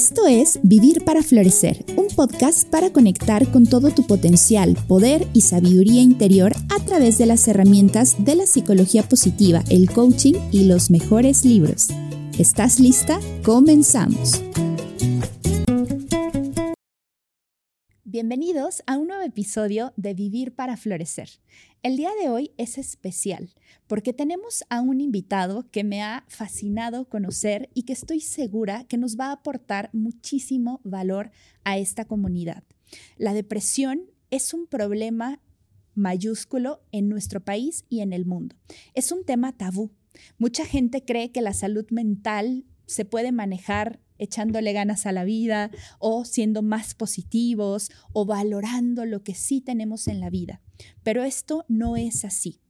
Esto es Vivir para Florecer, un podcast para conectar con todo tu potencial, poder y sabiduría interior a través de las herramientas de la psicología positiva, el coaching y los mejores libros. ¿Estás lista? Comenzamos. Bienvenidos a un nuevo episodio de Vivir para Florecer. El día de hoy es especial porque tenemos a un invitado que me ha fascinado conocer y que estoy segura que nos va a aportar muchísimo valor a esta comunidad. La depresión es un problema mayúsculo en nuestro país y en el mundo. Es un tema tabú. Mucha gente cree que la salud mental se puede manejar echándole ganas a la vida o siendo más positivos o valorando lo que sí tenemos en la vida. Pero esto no es así.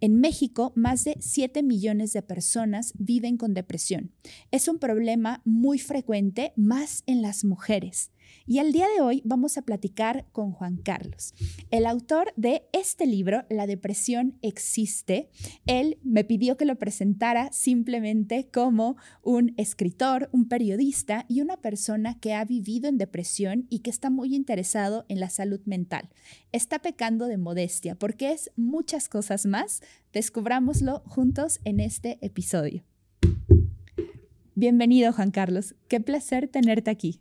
En México, más de 7 millones de personas viven con depresión. Es un problema muy frecuente, más en las mujeres. Y el día de hoy vamos a platicar con Juan Carlos, el autor de este libro, La depresión existe. Él me pidió que lo presentara simplemente como un escritor, un periodista y una persona que ha vivido en depresión y que está muy interesado en la salud mental. Está pecando de modestia porque es muchas cosas más. Descubrámoslo juntos en este episodio. Bienvenido, Juan Carlos. Qué placer tenerte aquí.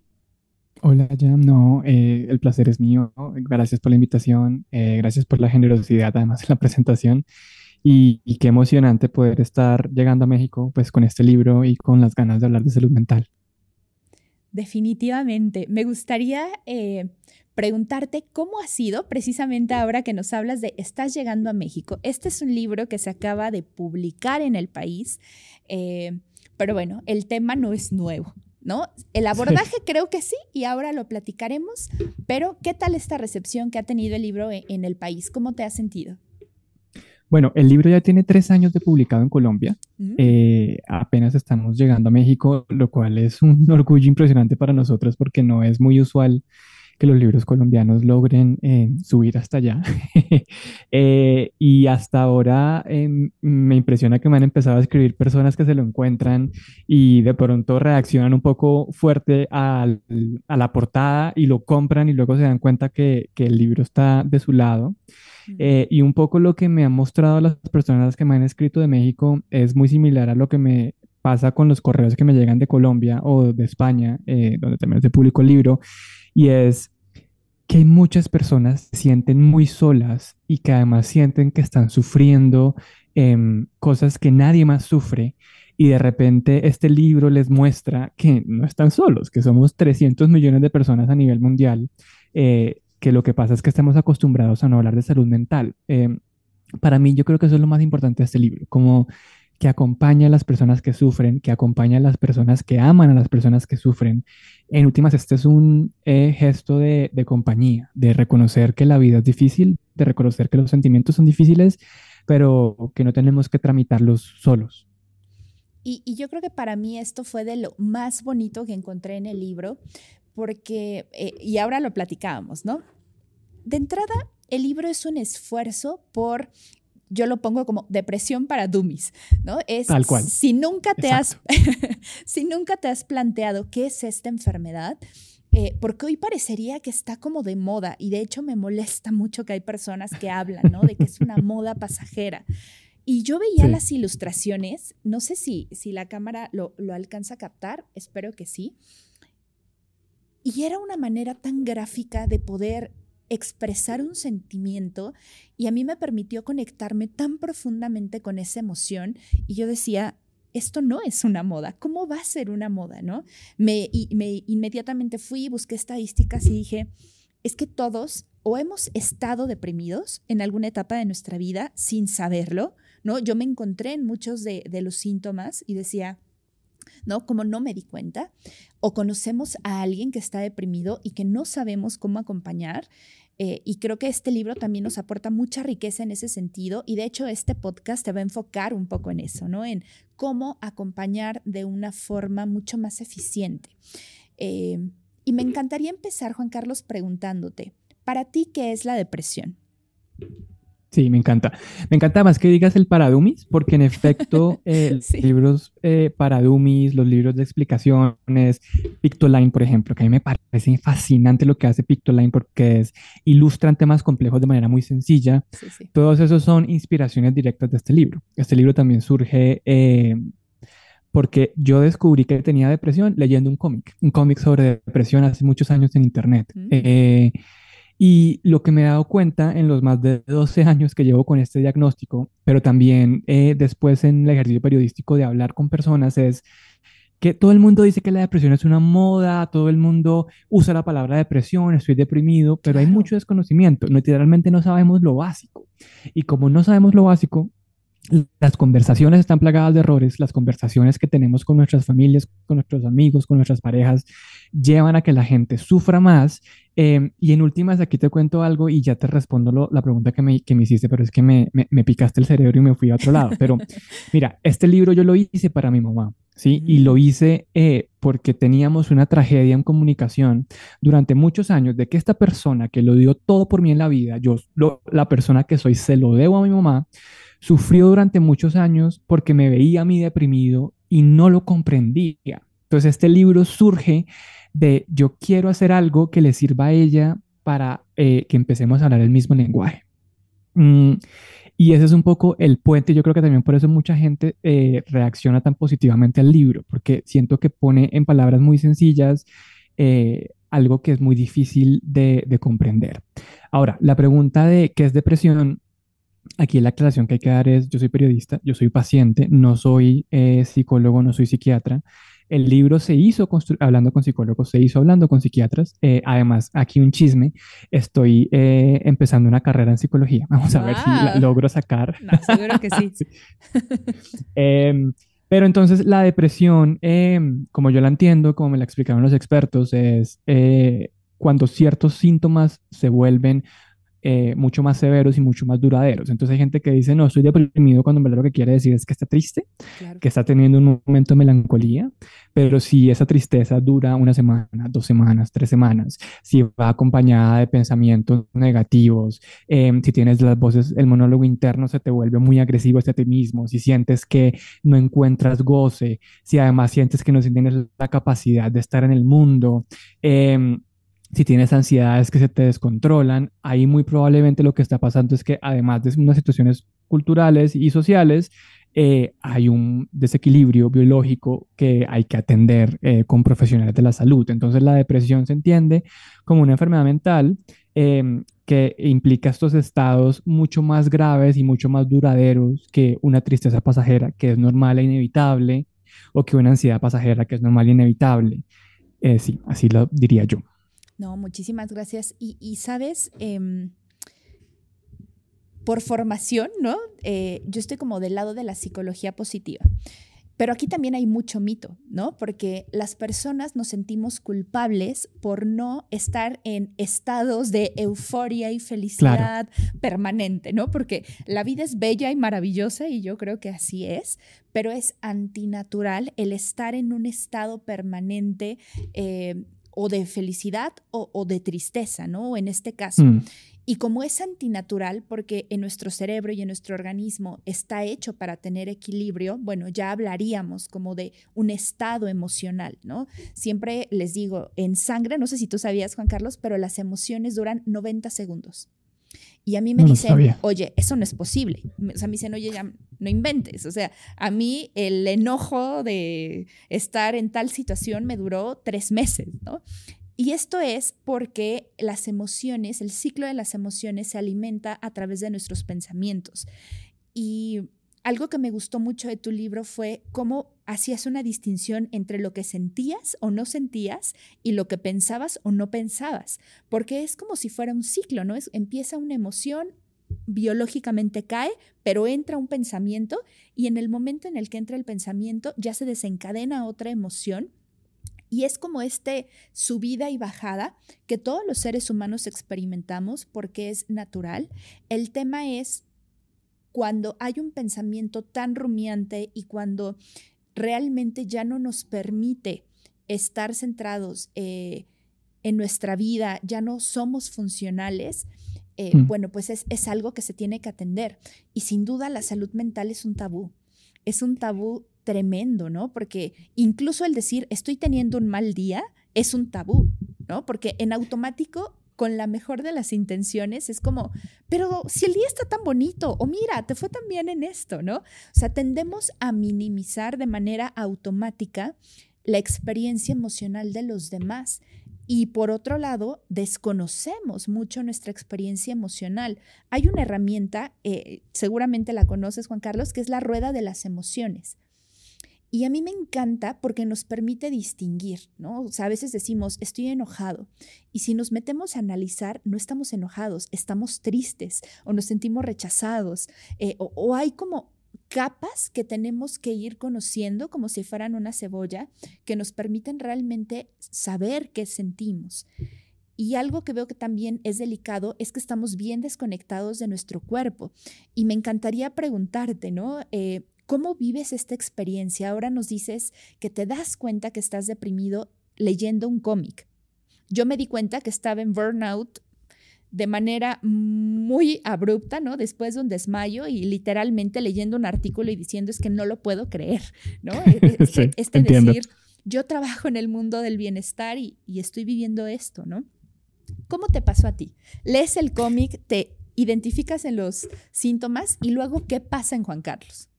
Hola, Jam. No, eh, el placer es mío. Gracias por la invitación. Eh, gracias por la generosidad, además, en la presentación. Y, qué emocionante poder estar llegando a México, pues, con este libro y con las ganas de hablar de salud mental. Definitivamente. Me gustaría eh, preguntarte cómo ha sido, precisamente ahora que nos hablas de Estás llegando a México. Este es un libro que se acaba de publicar en el país, pero bueno, el tema no es nuevo. ¿No? El abordaje creo que sí, y ahora lo platicaremos, pero ¿qué tal esta recepción que ha tenido el libro e-, en el país? ¿Cómo te has sentido? Bueno, el libro ya tiene tres años de publicado en Colombia. Mm. Eh, apenas estamos llegando a México, lo cual es un orgullo impresionante para nosotros porque no es muy usual que los libros colombianos logren eh, subir hasta allá. Eh, y hasta ahora em, me impresiona que me han empezado a escribir personas que se lo encuentran y de pronto reaccionan un poco fuerte a la portada y lo compran y luego se dan cuenta que, que el libro está de su lado. Eh, y un poco lo que me han mostrado las personas que me han escrito de México es muy similar a lo que me pasa con los correos que me llegan de Colombia o de España, donde también se publicó el libro, y es que muchas personas se sienten muy solas y que además sienten que están sufriendo em, cosas que nadie más sufre y de repente este libro les muestra que no están solos, que somos 300 millones de personas a nivel mundial, eh, que lo que pasa es que estamos acostumbrados a no hablar de salud mental. Em, para mí yo creo que eso es lo más importante de este libro, como que acompaña a las personas que sufren, que acompaña a las personas que aman a las personas que sufren. En últimas, este es un eh, gesto de, compañía, de reconocer que la vida es difícil, de reconocer que los sentimientos son difíciles, pero que no tenemos que tramitarlos solos. Y, yo creo que para mí esto fue de lo más bonito que encontré en el libro, porque, eh, y ahora lo platicábamos, ¿no? De entrada, el libro es un esfuerzo por yo lo pongo como depresión para dummies, ¿no? Es Tal cual. Si nunca te has si nunca te has planteado qué es esta enfermedad, eh, porque hoy parecería que está como de moda y de hecho me molesta mucho que hay personas que hablan, ¿no? De que es una moda pasajera. Y yo veía las ilustraciones, no sé si, si la cámara lo, lo alcanza a captar, espero que sí. Y era una manera tan gráfica de poder expresar un sentimiento y a mí me permitió conectarme tan profundamente con esa emoción y yo decía, esto no es una moda, ¿cómo va a ser una moda? ¿no? Me, y, me inmediatamente fui, busqué estadísticas y dije, es que todos o hemos estado deprimidos en alguna etapa de nuestra vida sin saberlo, ¿no? Yo me encontré en muchos de los síntomas y decía, ¿no? Como no me di cuenta, o conocemos a alguien que está deprimido y que no sabemos cómo acompañar. Eh, y creo que este libro también nos aporta mucha riqueza en ese sentido. Y de hecho, este podcast te va a enfocar un poco en eso, ¿no? En cómo acompañar de una forma mucho más eficiente. Eh, y me encantaría empezar, Juan Carlos, preguntándote, ¿para ti qué es la depresión? Sí, me encanta. Me encanta más que digas el paradumis, porque en efecto, eh, los libros eh, paradumis, los libros de explicaciones, Pictoline, por ejemplo, que a mí me parece fascinante lo que hace Pictoline porque es, ilustran temas complejos de manera muy sencilla. Todos esos son inspiraciones directas de este libro. Este libro también surge eh, porque yo descubrí que tenía depresión leyendo un cómic, un cómic sobre depresión hace muchos años en Internet. Mm. Y lo que me he dado cuenta en los más de 12 años que llevo con este diagnóstico, pero también eh, después en el ejercicio periodístico de hablar con personas, es que todo el mundo dice que la depresión es una moda, todo el mundo usa la palabra depresión, estoy deprimido, pero hay mucho desconocimiento, literalmente no sabemos lo básico. Y como no sabemos lo básico, las conversaciones están plagadas de errores, las conversaciones que tenemos con nuestras familias, con nuestros amigos, con nuestras parejas, llevan a que la gente sufra más. Em, y en últimas, aquí te cuento algo y ya te respondo la pregunta que me, que me hiciste, pero es que me, me, picaste el cerebro y me fui a otro lado. Pero mira, este libro yo lo hice para mi mamá, ¿sí? Y lo mm. hice eh, porque teníamos una tragedia en comunicación durante muchos años de que esta persona que lo dio todo por mí en la vida, yo, la persona que soy, se lo debo a mi mamá Sufrió durante muchos años porque me veía a mí deprimido y no lo comprendía. Entonces este libro surge de yo quiero hacer algo que le sirva a ella para eh, que empecemos a hablar el mismo lenguaje. Mm, y ese es un poco el puente. Yo creo que también por eso mucha gente eh, reacciona tan positivamente al libro, porque siento que pone en palabras muy sencillas eh, algo que es muy difícil de, de comprender. Ahora, la pregunta de qué es depresión Aquí la aclaración que hay que dar es, yo soy periodista, yo soy paciente, no soy eh, psicólogo, no soy psiquiatra. El libro se hizo hablando con psicólogos, se hizo hablando con psiquiatras. Eh, además, aquí un chisme, estoy eh, empezando una carrera en psicología. Vamos a ver si la logro sacar. No, seguro que sí. Em, pero entonces la depresión, em, como yo la entiendo, como me la explicaron los expertos, es cuando ciertos síntomas se vuelven eh, mucho más severos y mucho más duraderos. Entonces hay gente que dice, no, estoy deprimido cuando en verdad lo que quiere decir es que está triste, que está teniendo un momento de melancolía, pero si esa tristeza dura una semana, dos semanas, tres semanas, si va acompañada de pensamientos negativos, em, si tienes las voces, el monólogo interno se te vuelve muy agresivo hacia ti mismo, si sientes que no encuentras goce, si además sientes que no tienes la capacidad de estar en el mundo, eh, si tienes ansiedades que se te descontrolan, ahí muy probablemente lo que está pasando es que además de unas situaciones culturales y sociales, eh, hay un desequilibrio biológico que hay que atender eh, con profesionales de la salud. Entonces la depresión se entiende como una enfermedad mental em, que implica estos estados mucho más graves y mucho más duraderos que una tristeza pasajera que es normal e inevitable o que una ansiedad pasajera que es normal e inevitable. Eh, sí, así lo diría yo. No, muchísimas gracias. Y, sabes, em, por formación, ¿no? Eh, yo estoy como del lado de la psicología positiva. Pero aquí también hay mucho mito, ¿no? Porque las personas nos sentimos culpables por no estar en estados de euforia y felicidad permanente, ¿no? Porque la vida es bella y maravillosa y yo creo que así es, pero es antinatural el estar en un estado permanente eh, o de felicidad o, de tristeza, ¿no? En este caso. Mm. Y como es antinatural, porque en nuestro cerebro y en nuestro organismo está hecho para tener equilibrio, bueno, ya hablaríamos como de un estado emocional, ¿no? Siempre les digo, en sangre, no sé si tú sabías, Juan Carlos, pero las emociones duran 90 segundos. Y a mí me dicen, oye, eso no es posible. O sea, me dicen, oye, ya no inventes. O sea, a mí el enojo de estar en tal situación me duró tres meses, ¿no? Y esto es porque las emociones, el ciclo de las emociones se alimenta a través de nuestros pensamientos. Y algo que me gustó mucho de tu libro fue cómo hacías una distinción entre lo que sentías o no sentías y lo que pensabas o no pensabas, porque es como si fuera un ciclo, ¿no? Es, empieza una emoción, biológicamente cae, pero entra un pensamiento y en el momento en el que entra el pensamiento ya se desencadena otra emoción y es como este subida y bajada que todos los seres humanos experimentamos porque es natural. El tema es cuando hay un pensamiento tan rumiante y cuando realmente ya no nos permite estar centrados eh, en nuestra vida, ya no somos funcionales, eh, mm. bueno, pues es, es algo que se tiene que atender. Y sin duda la salud mental es un tabú. Es un tabú tremendo, ¿no? Porque incluso el decir estoy teniendo un mal día es un tabú, ¿no? Porque en automático con la mejor de las intenciones, es como, pero si el día está tan bonito, o mira, te fue tan bien en esto, ¿no? O sea, tendemos a minimizar de manera automática la experiencia emocional de los demás. Y por otro lado, desconocemos mucho nuestra experiencia emocional. Hay una herramienta, eh, seguramente la conoces, Juan Carlos, que es la rueda de las emociones. Y a mí me encanta porque nos permite distinguir, ¿no? O sea, a veces decimos, estoy enojado. Y si nos metemos a analizar, no estamos enojados, estamos tristes o nos sentimos rechazados. Eh, o, hay como capas que tenemos que ir conociendo como si fueran una cebolla que nos permiten realmente saber qué sentimos. Y algo que veo que también es delicado es que estamos bien desconectados de nuestro cuerpo. Y me encantaría preguntarte, ¿no? Eh, ¿Cómo vives esta experiencia? Ahora nos dices que te das cuenta que estás deprimido leyendo un cómic. Yo me di cuenta que estaba en burnout de manera muy abrupta, ¿no? Después de un desmayo y literalmente leyendo un artículo y diciendo es que no lo puedo creer, ¿no? E, e, este, este decir, yo trabajo en el mundo del bienestar y, y estoy viviendo esto, ¿no? ¿Cómo te pasó a ti? Lees el cómic, te identificas en los síntomas y luego, ¿qué pasa en Juan Carlos?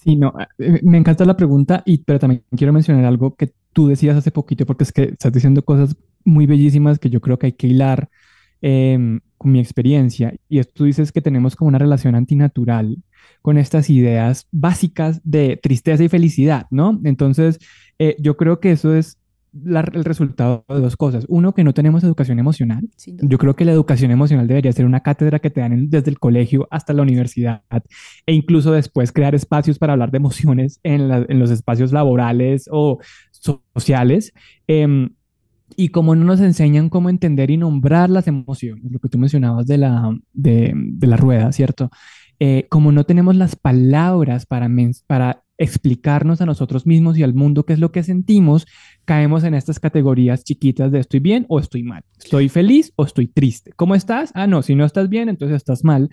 Sí, no, eh, me encanta la pregunta, y, pero también quiero mencionar algo que tú decías hace poquito, porque es que estás diciendo cosas muy bellísimas que yo creo que hay que hilar em, con mi experiencia. Y tú dices que tenemos como una relación antinatural con estas ideas básicas de tristeza y felicidad, ¿no? Entonces, eh, yo creo que eso es el resultado de dos cosas. Uno, que no tenemos educación emocional. Yo creo que la educación emocional debería ser una cátedra que te dan desde el colegio hasta la universidad e incluso después crear espacios para hablar de emociones en, los espacios laborales o sociales. Em, y como no nos enseñan cómo entender y nombrar las emociones, lo que tú mencionabas de la, de, la rueda, ¿cierto? Eh, como no tenemos las palabras para, para explicarnos a nosotros mismos y al mundo qué es lo que sentimos, caemos en estas categorías chiquitas de estoy bien o estoy mal, estoy feliz o estoy triste. ¿Cómo estás? Ah, no, si no estás bien, entonces estás mal.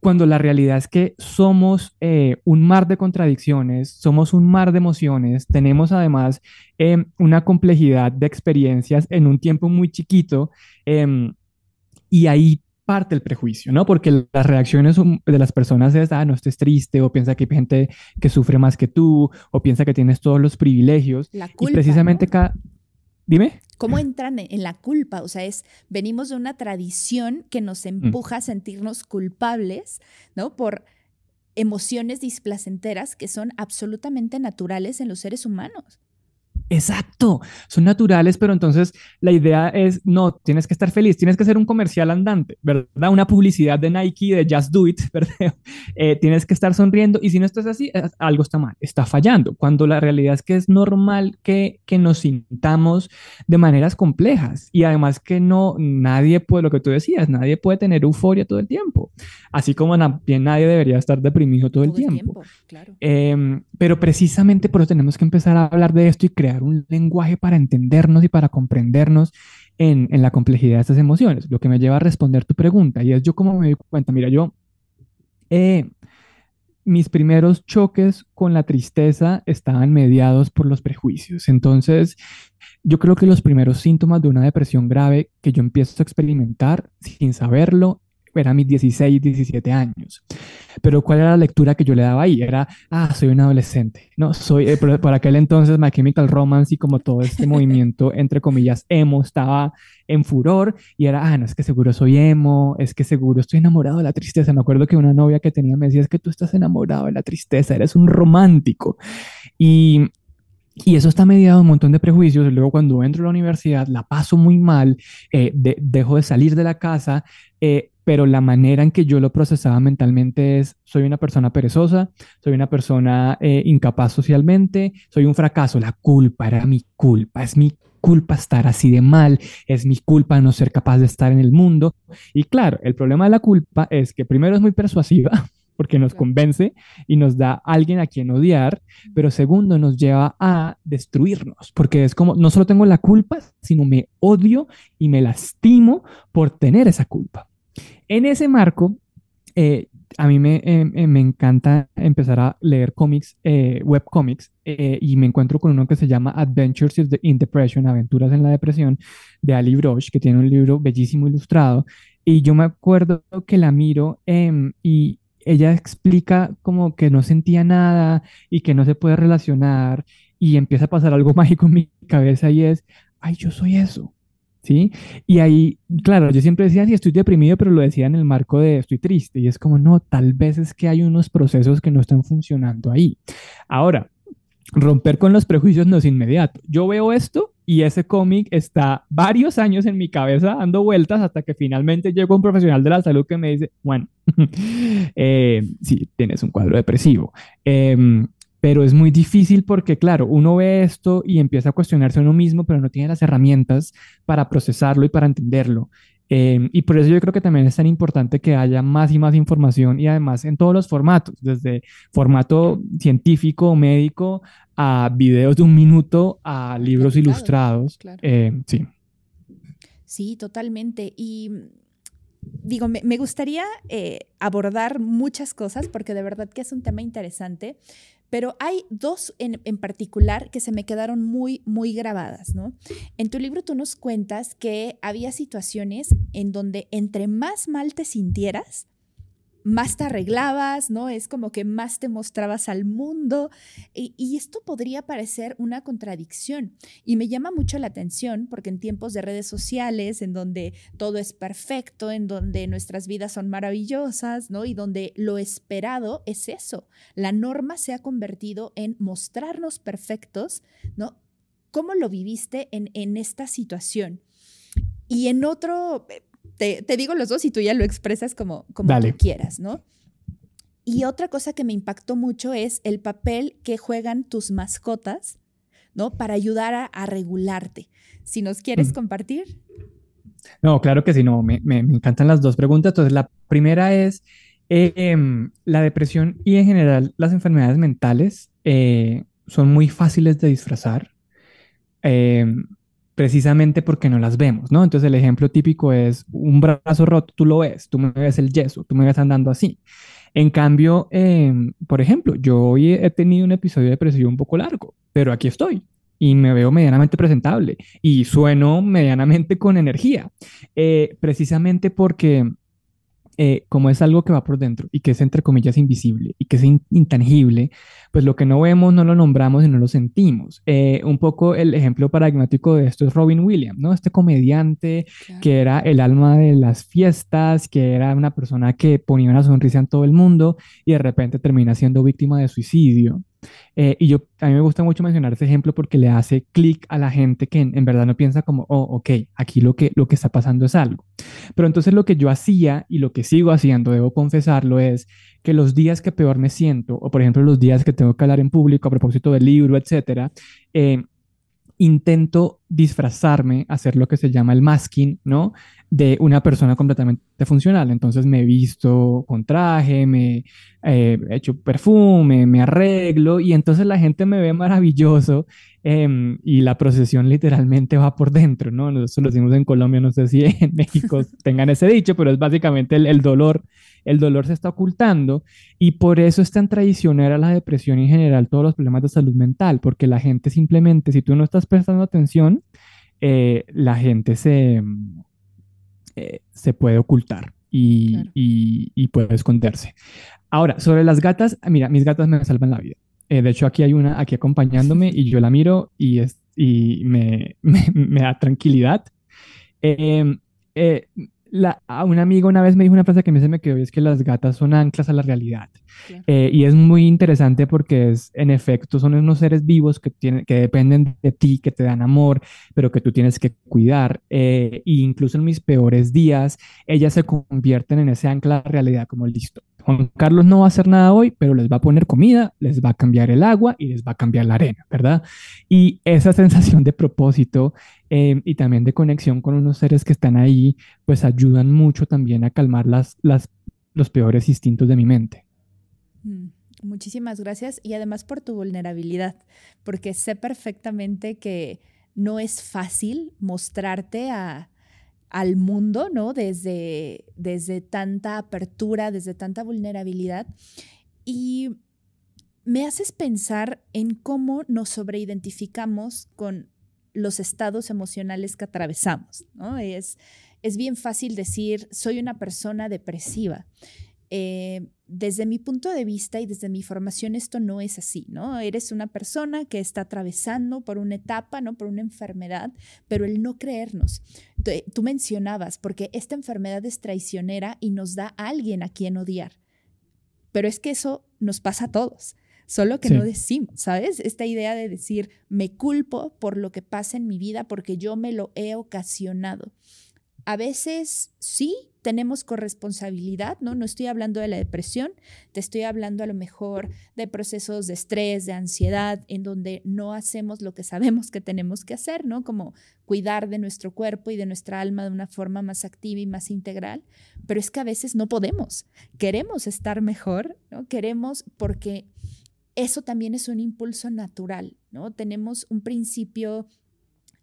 Cuando la realidad es que somos eh, un mar de contradicciones, somos un mar de emociones, tenemos además em, una complejidad de experiencias en un tiempo muy chiquito em, y ahí parte el prejuicio, ¿no? Porque las reacciones de las personas es, ah, no estés triste, o piensa que hay gente que sufre más que tú, o piensa que tienes todos los privilegios. La culpa, y precisamente cada... Dime. ¿Cómo entran en la culpa? O sea, es, venimos de una tradición que nos mm. empuja a sentirnos culpables, ¿no? Por emociones displacenteras que son absolutamente naturales en los seres humanos. Exacto, son naturales, pero entonces la idea es, no, tienes que estar feliz, tienes que ser un comercial andante, ¿verdad? Una publicidad de Nike, de Just Do It, ¿verdad? Eh, tienes que estar sonriendo y si no estás así, algo está mal, está fallando, cuando la realidad es que es normal que, que nos sintamos de maneras complejas y además que no, nadie puede, lo que tú decías, nadie puede tener euforia todo el tiempo, así como también nadie debería estar deprimido todo, el tiempo. claro. Em, pero precisamente por eso tenemos que empezar a hablar de esto y crear un lenguaje para entendernos y para comprendernos en, la complejidad de estas emociones. Lo que me lleva a responder tu pregunta y es yo como me doy cuenta, mira, yo, eh, mis primeros choques con la tristeza estaban mediados por los prejuicios. Entonces, yo creo que los primeros síntomas de una depresión grave que yo empiezo a experimentar sin saberlo era mis 16, 17 años. Pero ¿cuál era la lectura que yo le daba ahí? Era, ah, soy un adolescente, ¿no? Soy, eh, por, aquel entonces My Chemical Romance y como todo este movimiento, entre comillas, emo, estaba en furor y era, ah, no, es que seguro soy emo, es que seguro estoy enamorado de la tristeza. Me acuerdo que una novia que tenía me decía, es que tú estás enamorado de la tristeza, eres un romántico. Y y eso está mediado de un montón de prejuicios. Luego cuando entro a la universidad la paso muy mal, eh, dejo de salir de la casa, eh, pero la manera en que yo lo procesaba mentalmente es, soy una persona perezosa, soy una persona eh, incapaz socialmente, soy un fracaso, la culpa era mi culpa, es mi culpa estar así de mal, es mi culpa no ser capaz de estar en el mundo. Y claro, el problema de la culpa es que primero es muy persuasiva, porque nos convence y nos da alguien a quien odiar, pero segundo nos lleva a destruirnos, porque es como, no solo tengo la culpa, sino me odio y me lastimo por tener esa culpa. En ese marco, eh, a mí me, em, em, me, encanta empezar a leer cómics, eh, webcomics, eh, y me encuentro con uno que se llama Adventures in Depression, Aventuras en la Depresión, de Ali Brosh, que tiene un libro bellísimo ilustrado. Y yo me acuerdo que la miro em, y ella explica como que no sentía nada y que no se puede relacionar y empieza a pasar algo mágico en mi cabeza y es, ay, yo soy eso. ¿Sí? Y ahí, claro, yo siempre decía, sí, estoy deprimido, pero lo decía en el marco de estoy triste. Y es como, no, tal vez es que hay unos procesos que no están funcionando ahí. Ahora, romper con los prejuicios no es inmediato. Yo veo esto y ese cómic está varios años en mi cabeza dando vueltas hasta que finalmente llega un profesional de la salud que me dice, bueno, eh, sí, tienes un cuadro depresivo. Eh, pero es muy difícil porque, claro, uno ve esto y empieza a cuestionarse a uno mismo, pero no tiene las herramientas para procesarlo y para entenderlo. Em, y por eso yo creo que también es tan importante que haya más y más información y además en todos los formatos, desde formato científico, médico, a videos de un minuto, a libros ilustrados. Em, sí. Sí, totalmente. Y digo, me, gustaría eh, abordar muchas cosas porque de verdad que es un tema interesante, pero hay dos en, particular que se me quedaron muy, muy grabadas, ¿no? En tu libro tú nos cuentas que había situaciones en donde entre más mal te sintieras, más te arreglabas, ¿no? Es como que más te mostrabas al mundo y, esto podría parecer una contradicción y me llama mucho la atención porque en tiempos de redes sociales, en donde todo es perfecto, en donde nuestras vidas son maravillosas, ¿no? Y donde lo esperado es eso, la norma se ha convertido en mostrarnos perfectos, ¿no? ¿Cómo lo viviste en, en esta situación? Y en otro, te, digo los dos y tú ya lo expresas como, como tú quieras, ¿no? Y otra cosa que me impactó mucho es el papel que juegan tus mascotas, ¿no? Para ayudar a, regularte. Si nos quieres compartir. No, claro que sí, no, me, encantan las dos preguntas. Entonces, la primera es, em, la depresión y en general las enfermedades mentales eh, son muy fáciles de disfrazar. Precisamente porque no las vemos, ¿no? Entonces el ejemplo típico es un brazo roto, tú lo ves, tú me ves el yeso, tú me ves andando así. En cambio, em, por ejemplo, yo hoy he tenido un episodio de depresión un poco largo, pero aquí estoy y me veo medianamente presentable y sueno medianamente con energía, eh, precisamente porque eh, como es algo que va por dentro y que es entre comillas invisible y que es intangible, pues lo que no vemos no lo nombramos y no lo sentimos. Eh, un poco el ejemplo paradigmático de esto es Robin Williams, ¿no? Este comediante que era el alma de las fiestas, que era una persona que ponía una sonrisa en todo el mundo y de repente termina siendo víctima de suicidio. Eh, y yo, a mí me gusta mucho mencionar ese ejemplo porque le hace clic a la gente que en, verdad no piensa como, oh, ok, aquí lo que, lo que está pasando es algo. Pero entonces lo que yo hacía y lo que sigo haciendo, debo confesarlo, es que los días que peor me siento, o por ejemplo los días que tengo que hablar en público a propósito del libro, etcétera, eh, intento disfrazarme, hacer lo que se llama el masking, ¿no? De una persona completamente funcional. Entonces me visto con traje, me eh, he hecho perfume, me arreglo y entonces la gente me ve maravilloso em, y la procesión literalmente va por dentro, ¿no? Nosotros lo decimos en Colombia, no sé si en México tengan ese dicho, pero es básicamente el dolor el dolor se está ocultando y por eso es tan tradicional a la depresión en general, todos los problemas de salud mental, porque la gente simplemente, si tú no estás prestando atención, eh, la gente se, eh, se puede ocultar y, puede esconderse. Ahora, sobre las gatas, mira, mis gatas me salvan la vida. Eh, de hecho, aquí hay una aquí acompañándome y yo la miro y, es, y me, me, da tranquilidad. Eh, la, un amigo una vez me dijo una frase que a mí se me quedó y es que las gatas son anclas a la realidad. Eh, y es muy interesante porque es, en efecto, son unos seres vivos que, tienen, que dependen de ti, que te dan amor, pero que tú tienes que cuidar. e incluso en mis peores días, ellas se convierten en ese ancla a la realidad, como listo. Juan Carlos no va a hacer nada hoy, pero les va a poner comida, les va a cambiar el agua y les va a cambiar la arena, ¿verdad? Y esa sensación de propósito eh, y también de conexión con unos seres que están ahí, pues ayudan mucho también a calmar las, los peores instintos de mi mente. Mm, muchísimas gracias y además por tu vulnerabilidad, porque sé perfectamente que no es fácil mostrarte a al mundo, ¿no? Desde, desde tanta apertura, desde tanta vulnerabilidad. Y me haces pensar en cómo nos sobreidentificamos con los estados emocionales que atravesamos, ¿no? Es, es bien fácil decir, soy una persona depresiva. Eh, desde mi punto de vista y desde mi formación esto no es así, ¿no? Eres una persona que está atravesando por una etapa, ¿no? Por una enfermedad, pero el no creernos. Tú mencionabas, porque esta enfermedad es traicionera y nos da a alguien a quien odiar. Pero es que eso nos pasa a todos, solo que no decimos, ¿sabes? Esta idea de decir, me culpo por lo que pasa en mi vida porque yo me lo he ocasionado. A veces sí, tenemos corresponsabilidad, ¿no? No estoy hablando de la depresión, te estoy hablando a lo mejor de procesos de estrés, de ansiedad, en donde no hacemos lo que sabemos que tenemos que hacer, ¿no? Como cuidar de nuestro cuerpo y de nuestra alma de una forma más activa y más integral, pero es que a veces no podemos. Queremos estar mejor, ¿no? Queremos porque eso también es un impulso natural, ¿no? Tenemos un principio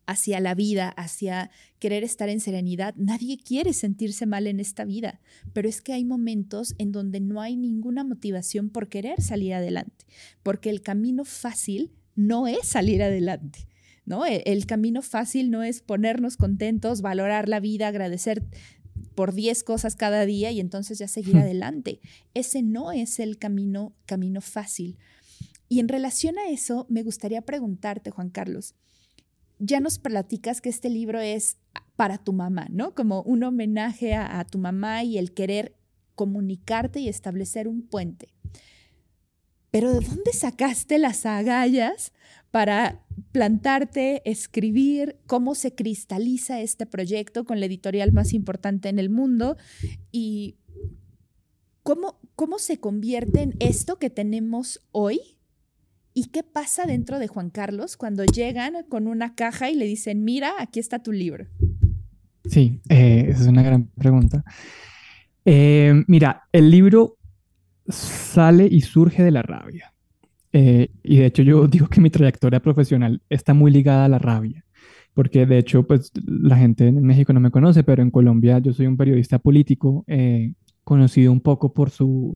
hacia la vida, hacia querer estar en serenidad. Nadie quiere sentirse mal en esta vida, pero es que hay momentos en donde no hay ninguna motivación por querer salir adelante, porque el camino fácil no es salir adelante. ¿No? E, el camino fácil no es ponernos contentos, valorar la vida, agradecer por 10 cosas cada día y entonces ya seguir adelante. Ese no es el camino, camino fácil. Y en relación a eso, me gustaría preguntarte, Juan Carlos, ya nos platicas que este libro es para tu mamá, ¿no? Como un homenaje a, tu mamá y el querer comunicarte y establecer un puente. Pero ¿de dónde sacaste las agallas para plantarte, escribir cómo se cristaliza este proyecto con la editorial más importante en el mundo y cómo, cómo se convierte en esto que tenemos hoy ¿Y qué pasa dentro de Juan Carlos cuando llegan con una caja y le dicen, mira, aquí está tu libro? Sí, eh, esa es una gran pregunta. Eh, mira, el libro sale y surge de la rabia. Eh, y de hecho yo digo que mi trayectoria profesional está muy ligada a la rabia, porque de hecho pues la gente en México no me conoce, pero en Colombia yo soy un periodista político conocido un poco por su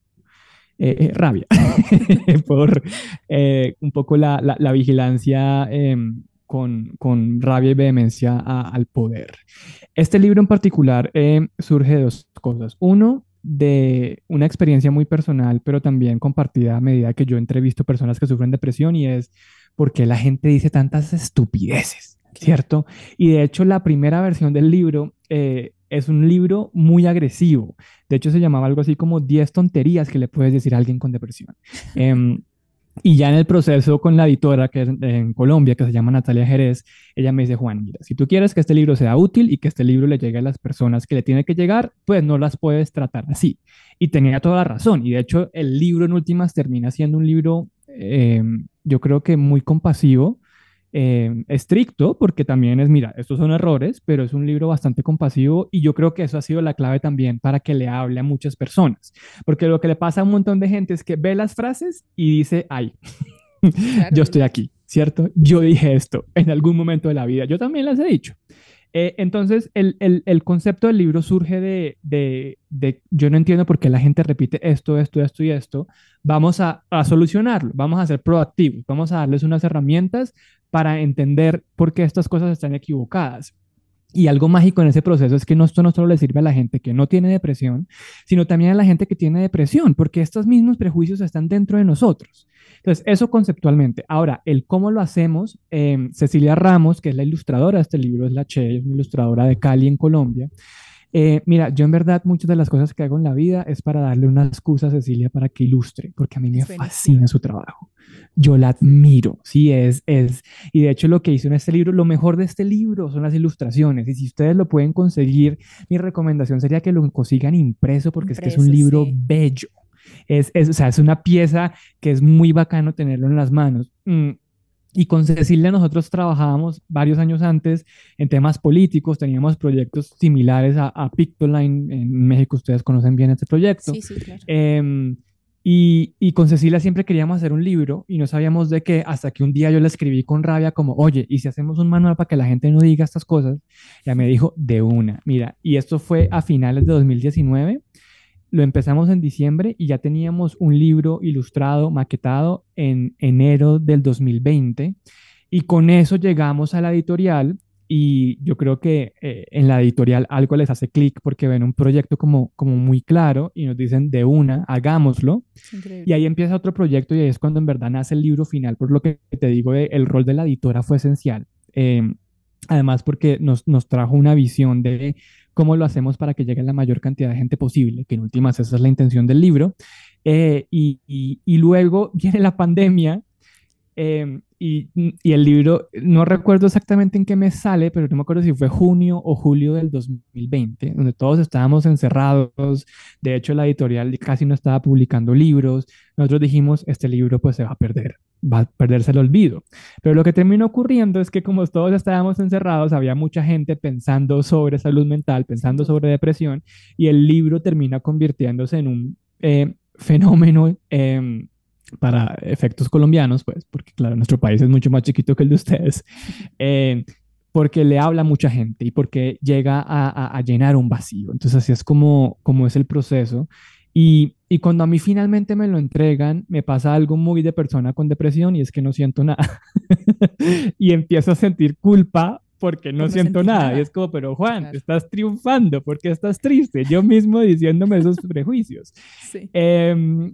eh, eh, rabia, por eh, un poco la, la, vigilancia em, con, con, rabia y vehemencia al poder. Este libro en particular em, surge de dos cosas. Uno, de una experiencia muy personal, pero también compartida a medida que yo entrevisto personas que sufren depresión y es por qué la gente dice tantas estupideces, ¿cierto? Y de hecho la primera versión del libro es un libro muy agresivo. De hecho, se llamaba algo así como 10 tonterías que le puedes decir a alguien con depresión. Em, y ya en el proceso con la editora que es en Colombia, que se llama Natalia Jerez, ella me dice, Juan, mira, si tú quieres que este libro sea útil y que este libro le llegue a las personas que le tiene que llegar, pues no las puedes tratar así. Y tenía toda la razón. Y de hecho, el libro en últimas termina siendo un libro, em, yo creo que muy compasivo, Em, estricto, porque también es, mira, estos son errores, pero es un libro bastante compasivo y yo creo que eso ha sido la clave también para que le hable a muchas personas, porque lo que le pasa a un montón de gente es que ve las frases y dice, ay, yo estoy aquí, ¿cierto? Yo dije esto en algún momento de la vida, yo también las he dicho. Eh, entonces, el, el, concepto del libro surge de, de, de, yo no entiendo por qué la gente repite esto, esto, esto y esto. Vamos a, a, solucionarlo, vamos a ser proactivos, vamos a darles unas herramientas para entender por qué estas cosas están equivocadas. Y algo mágico en ese proceso es que no, esto no solo le sirve a la gente que no tiene depresión, sino también a la gente que tiene depresión, porque estos mismos prejuicios están dentro de nosotros. Entonces, eso conceptualmente. Ahora, el cómo lo hacemos, em, Cecilia Ramos, que es la ilustradora de este libro, es la Che, es una ilustradora de Cali en Colombia. Eh, mira, yo en verdad muchas de las cosas que hago en la vida es para darle una excusa a Cecilia para que ilustre, porque a mí me fascina su trabajo. Yo la admiro, sí, es, es, y de hecho lo que hizo en este libro, lo mejor de este libro son las ilustraciones, y si ustedes lo pueden conseguir, mi recomendación sería que lo consigan impreso, porque es que es un libro bello. Es, es, o sea, es una pieza que es muy bacano tenerlo en las manos. Mm, y con Cecilia nosotros trabajábamos varios años antes en temas políticos, teníamos proyectos similares a, a Pictoline en México, ustedes conocen bien este proyecto. Sí, sí, claro. Em, Y, con Cecilia siempre queríamos hacer un libro y no sabíamos de qué, hasta que un día yo le escribí con rabia como, oye, ¿y si hacemos un manual para que la gente no diga estas cosas? Ya me dijo, de una, mira, y esto fue a finales de 2019, lo empezamos en diciembre y ya teníamos un libro ilustrado, maquetado en enero del 2020 y con eso llegamos a la editorial y yo creo que eh, en la editorial algo les hace clic porque ven un proyecto como, como muy claro y nos dicen de una, hagámoslo. Y ahí empieza otro proyecto y ahí es cuando en verdad nace el libro final, por lo que te digo, el rol de la editora fue esencial. Em, además porque nos, nos trajo una visión de cómo lo hacemos para que llegue la mayor cantidad de gente posible, que en últimas esa es la intención del libro. Eh, y, y, y, luego viene la pandemia Em, y, y, el libro, no recuerdo exactamente en qué mes sale, pero no me acuerdo si fue junio o julio del 2020, donde todos estábamos encerrados. De hecho, la editorial casi no estaba publicando libros. Nosotros dijimos, este libro pues se va a perder, va a perderse el olvido. Pero lo que terminó ocurriendo es que como todos estábamos encerrados, había mucha gente pensando sobre salud mental, pensando sobre depresión, y el libro termina convirtiéndose en un eh, fenómeno. Eh, para efectos colombianos, pues, porque claro, nuestro país es mucho más chiquito que el de ustedes, eh, porque le habla a mucha gente y porque llega a, a, llenar un vacío. Entonces así es como, como es el proceso. Y, y, cuando a mí finalmente me lo entregan, me pasa algo muy de persona con depresión y es que no siento nada. y empiezo a sentir culpa porque no siento nada. Y es como, pero Juan, estás triunfando, porque estás triste? Yo mismo diciéndome esos prejuicios. Sí. Eh,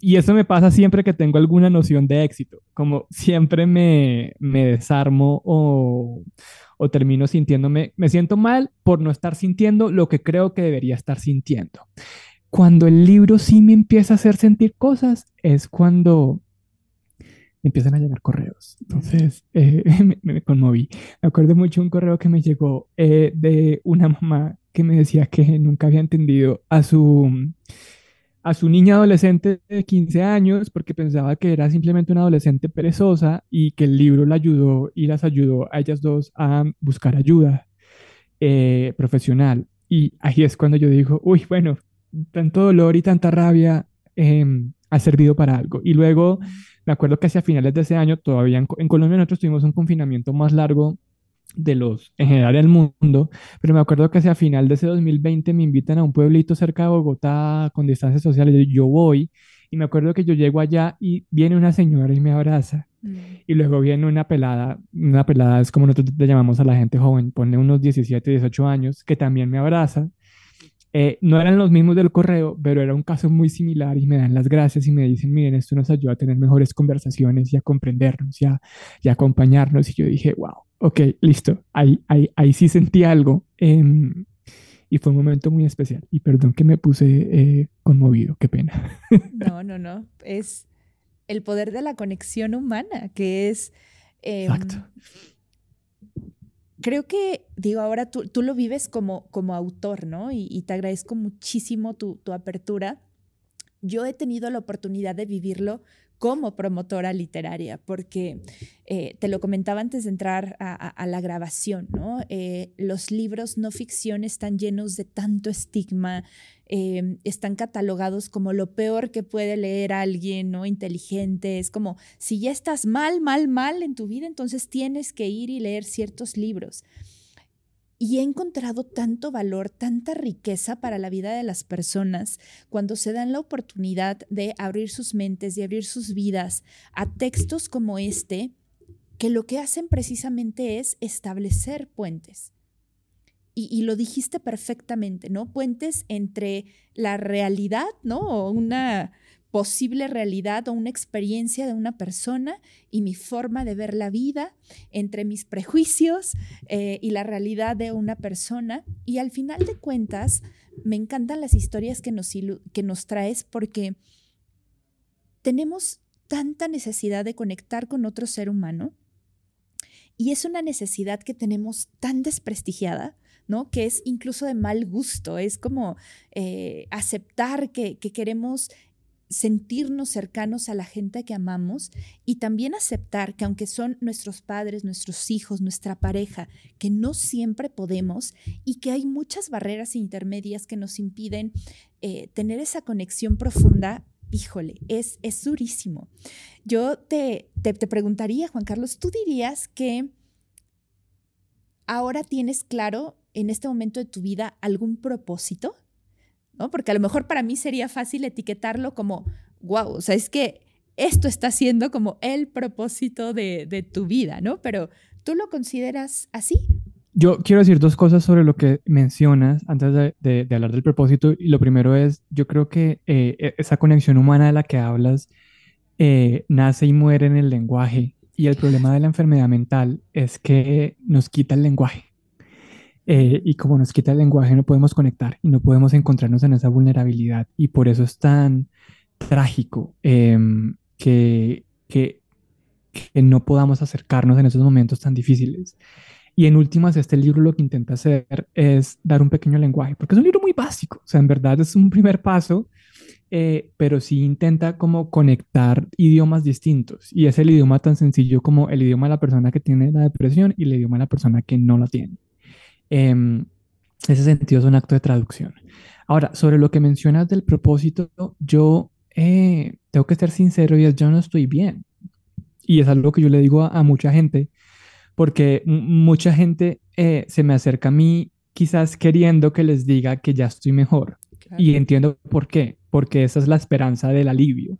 y eso me pasa siempre que tengo alguna noción de éxito, como siempre me, me desarmo o, o, termino sintiéndome, me siento mal por no estar sintiendo lo que creo que debería estar sintiendo. Cuando el libro sí me empieza a hacer sentir cosas, es cuando empiezan a llegar correos. Entonces eh, me, conmoví. Me acuerdo mucho un correo que me llegó eh, de una mamá que me decía que nunca había entendido a su a su niña adolescente de 15 años porque pensaba que era simplemente una adolescente perezosa y que el libro la ayudó y las ayudó a ellas dos a buscar ayuda eh, profesional. Y ahí es cuando yo digo, uy, bueno, tanto dolor y tanta rabia em, ha servido para algo. Y luego me acuerdo que hacia finales de ese año, todavía en, en Colombia nosotros tuvimos un confinamiento más largo de los en general del mundo, pero me acuerdo que hacia final de ese 2020 me invitan a un pueblito cerca de Bogotá con distancias sociales, yo voy y me acuerdo que yo llego allá y viene una señora y me abraza mm. y luego viene una pelada, una pelada es como nosotros le llamamos a la gente joven, pone unos 17, 18 años, que también me abraza. Eh, no eran los mismos del correo, pero era un caso muy similar y me dan las gracias y me dicen, miren, esto nos ayuda a tener mejores conversaciones y a comprendernos y a, y a acompañarnos. Y yo dije, wow, ok, listo, ahí, ahí, ahí sí sentí algo. Em, y fue un momento muy especial. Y perdón que me puse eh, conmovido, qué pena. No, no, no. Es el poder de la conexión humana, que es... Em, Exacto. Creo que, digo, ahora tú, tú lo vives como, como autor, ¿no? Y, te agradezco muchísimo tu, tu apertura. Yo he tenido la oportunidad de vivirlo como promotora literaria, porque eh, te lo comentaba antes de entrar a, la grabación, ¿no? Eh, los libros no ficción están llenos de tanto estigma, eh, están catalogados como lo peor que puede leer alguien, ¿no? Inteligente, es como, si ya estás mal, mal, mal en tu vida, entonces tienes que ir y leer ciertos libros y he encontrado tanto valor, tanta riqueza para la vida de las personas cuando se dan la oportunidad de abrir sus mentes y abrir sus vidas a textos como este, que lo que hacen precisamente es establecer puentes. Y, lo dijiste perfectamente, ¿no? Puentes entre la realidad, ¿no? Una, posible realidad o una experiencia de una persona y mi forma de ver la vida, entre mis prejuicios eh, y la realidad de una persona. Y al final de cuentas, me encantan las historias que nos, que nos traes porque tenemos tanta necesidad de conectar con otro ser humano y es una necesidad que tenemos tan desprestigiada. ¿no? Que es incluso de mal gusto, es como eh, aceptar que, que, queremos sentirnos cercanos a la gente que amamos y también aceptar que aunque son nuestros padres, nuestros hijos, nuestra pareja, que no siempre podemos y que hay muchas barreras intermedias que nos impiden eh, tener esa conexión profunda híjole, es, es durísimo. Yo te, te, te preguntaría, Juan Carlos, ¿tú dirías que ahora tienes claro en este momento de tu vida algún propósito? ¿No? Porque a lo mejor para mí sería fácil etiquetarlo como, wow, o sea, es que esto está siendo como el propósito de, tu vida, ¿no? Pero ¿tú lo consideras así? Yo quiero decir dos cosas sobre lo que mencionas antes de, de, hablar del propósito. Y lo primero es, yo creo que eh, e, esa conexión humana de la que hablas eh, nace y muere en el lenguaje. Y el problema de la enfermedad mental es que nos quita el lenguaje. Eh, y como nos quita el lenguaje, no podemos conectar y no podemos encontrarnos en esa vulnerabilidad. Y por eso es tan trágico em, que, no podamos acercarnos en esos momentos tan difíciles. Y en últimas, este libro lo que intenta hacer es dar un pequeño lenguaje, porque es un libro muy básico, o sea, en verdad es un primer paso, eh, pero sí intenta como conectar idiomas distintos. Y es el idioma tan sencillo como el idioma de la persona que tiene la depresión y el idioma de la persona que no la tiene. En ese sentido es un acto de traducción. Ahora, sobre lo que mencionas del propósito, yo eh, tengo que ser sincero y es, yo no estoy bien. Y es algo que yo le digo a mucha gente porque mucha gente eh, se me acerca a mí quizás queriendo que les diga que ya estoy mejor. Y entiendo por qué, porque esa es la esperanza del alivio.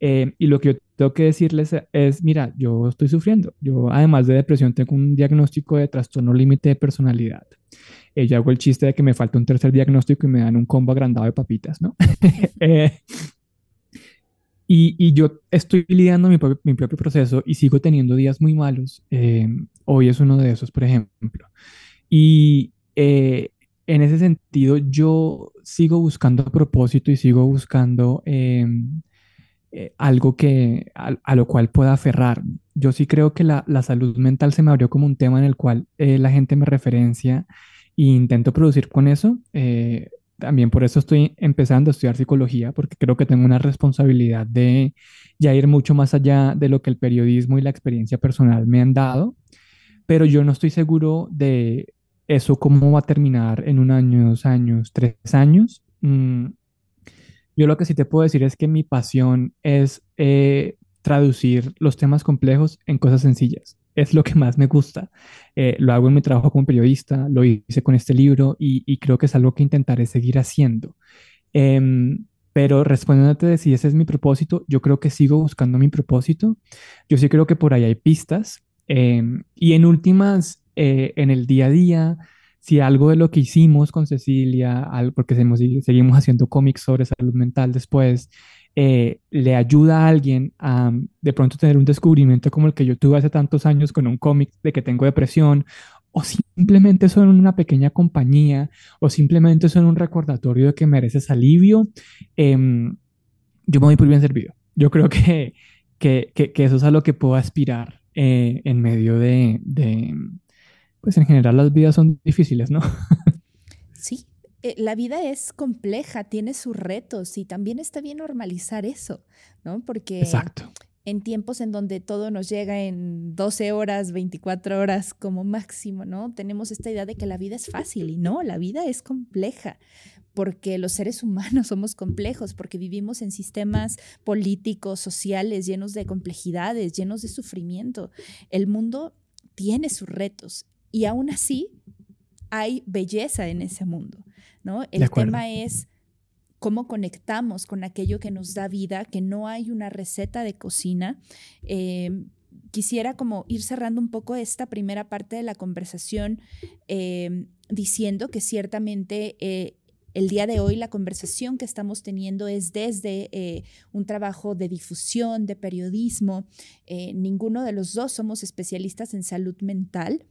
Eh, y lo que yo tengo que decirles es, mira, yo estoy sufriendo. Yo, además de depresión, tengo un diagnóstico de trastorno límite de personalidad. Eh, yo hago el chiste de que me falta un tercer diagnóstico y me dan un combo agrandado de papitas, ¿no? Y, yo estoy lidiando mi, mi, propio proceso y sigo teniendo días muy malos. Eh, hoy es uno de esos, por ejemplo. Y eh, en ese sentido, yo sigo buscando propósito y sigo buscando em, eh, algo que, a, lo cual pueda aferrar. Yo sí creo que la, la, salud mental se me abrió como un tema en el cual la gente me referencia e intento producir con eso también por eso estoy empezando a estudiar psicología, porque creo que tengo una responsabilidad de ya ir mucho más allá de lo que el periodismo y la experiencia personal me han dado, pero yo no estoy seguro de eso cómo va a terminar en un año, dos años, tres años. Mm, yo lo que sí te puedo decir es que mi pasión es eh, traducir los temas complejos en cosas sencillas es lo que más me gusta. Eh, lo hago en mi trabajo como periodista, lo hice con este libro y, creo que es algo que intentaré seguir haciendo. Em, pero respondiéndote de si ese es mi propósito, yo creo que sigo buscando mi propósito. Yo sí creo que por ahí hay pistas. Em, y en últimas, eh, en el día a día, si algo de lo que hicimos con Cecilia, porque seguimos, haciendo cómics sobre salud mental después, eh, le ayuda a alguien a de pronto tener un descubrimiento como el que yo tuve hace tantos años con un cómic de que tengo depresión, o simplemente son una pequeña compañía, o simplemente son un recordatorio de que mereces alivio, em, yo me voy por bien servido. Yo creo que, que, que, eso es a lo que puedo aspirar eh, en medio de, de, pues en general las vidas son difíciles, ¿no? Sí, eh, la vida es compleja, tiene sus retos y también está bien normalizar eso, ¿no? Porque en tiempos en donde todo nos llega en 12 horas, 24 horas como máximo, ¿no? Tenemos esta idea de que la vida es fácil y no, la vida es compleja porque los seres humanos somos complejos, porque vivimos en sistemas políticos, sociales, llenos de complejidades, llenos de sufrimiento. El mundo tiene sus retos y aún así hay belleza en ese mundo. ¿no? El tema es cómo conectamos con aquello que nos da vida, que no hay una receta de cocina. Em, quisiera como ir cerrando un poco esta primera parte de la conversación em, diciendo que ciertamente eh, el día de hoy la conversación que estamos teniendo es desde eh, un trabajo de difusión, de periodismo. Eh, ninguno de los dos somos especialistas en salud mental.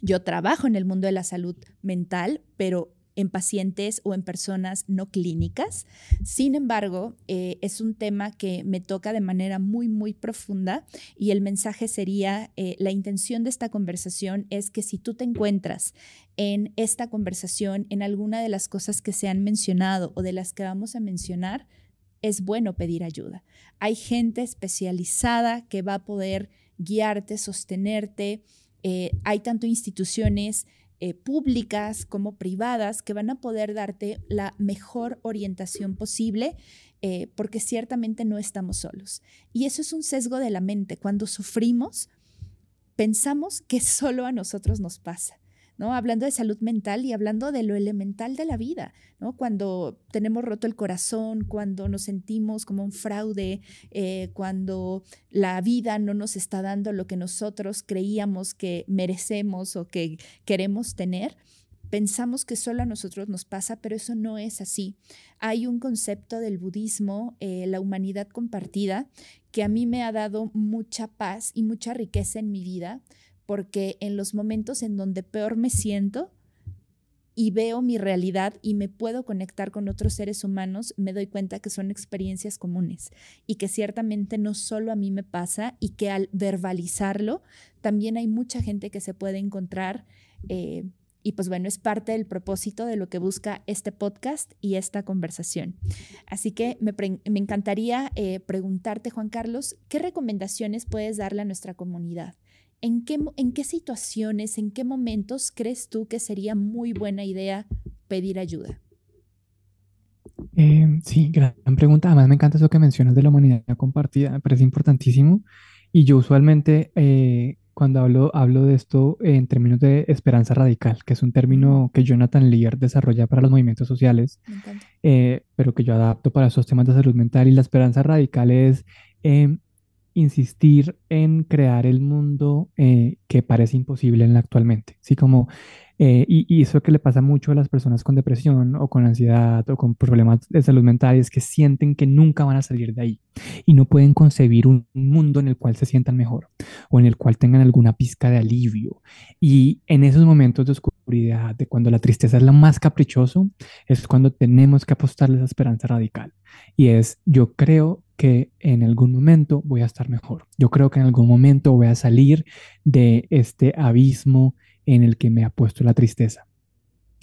Yo trabajo en el mundo de la salud mental, pero en pacientes o en personas no clínicas. Sin embargo, eh, es un tema que me toca de manera muy, muy profunda y el mensaje sería, eh, la intención de esta conversación es que si tú te encuentras en esta conversación, en alguna de las cosas que se han mencionado o de las que vamos a mencionar, es bueno pedir ayuda. Hay gente especializada que va a poder guiarte, sostenerte. Eh, hay tanto instituciones eh, públicas como privadas que van a poder darte la mejor orientación posible eh, porque ciertamente no estamos solos. Y eso es un sesgo de la mente. Cuando sufrimos, pensamos que solo a nosotros nos pasa. Hablando de salud mental y hablando de lo elemental de la vida. Cuando tenemos roto el corazón, cuando nos sentimos como un fraude, eh, cuando la vida no nos está dando lo que nosotros creíamos que merecemos o que queremos tener, pensamos que solo a nosotros nos pasa, pero eso no es así. Hay un concepto del budismo, eh, la humanidad compartida, que a mí me ha dado mucha paz y mucha riqueza en mi vida, porque en los momentos en donde peor me siento y veo mi realidad y me puedo conectar con otros seres humanos, me doy cuenta que son experiencias comunes y que ciertamente no solo a mí me pasa y que al verbalizarlo, también hay mucha gente que se puede encontrar. Eh, y pues bueno, es parte del propósito de lo que busca este podcast y esta conversación. Así que me, encantaría eh, preguntarte, Juan Carlos, ¿qué recomendaciones puedes darle a nuestra comunidad? ¿En qué, ¿En qué situaciones, en qué momentos crees tú que sería muy buena idea pedir ayuda? Eh, sí, gran pregunta. Además, me encanta eso que mencionas de la humanidad compartida, me parece importantísimo. Y yo usualmente, eh, cuando hablo, hablo de esto en términos de esperanza radical, que es un término que Jonathan Lear desarrolla para los movimientos sociales, eh, pero que yo adapto para esos temas de salud mental. Y la esperanza radical es insistir en crear el mundo eh, que parece imposible en la actualmente. Sí, como, eh, y, eso que le pasa mucho a las personas con depresión o con ansiedad o con problemas de salud mental es que sienten que nunca van a salir de ahí y no pueden concebir un mundo en el cual se sientan mejor o en el cual tengan alguna pizca de alivio. Y en esos momentos de oscuridad, de cuando la tristeza es lo más caprichoso, es cuando tenemos que apostarle esa esperanza radical. Y es, yo creo que en algún momento voy a estar mejor. Yo creo que en algún momento voy a salir de este abismo en el que me ha puesto la tristeza.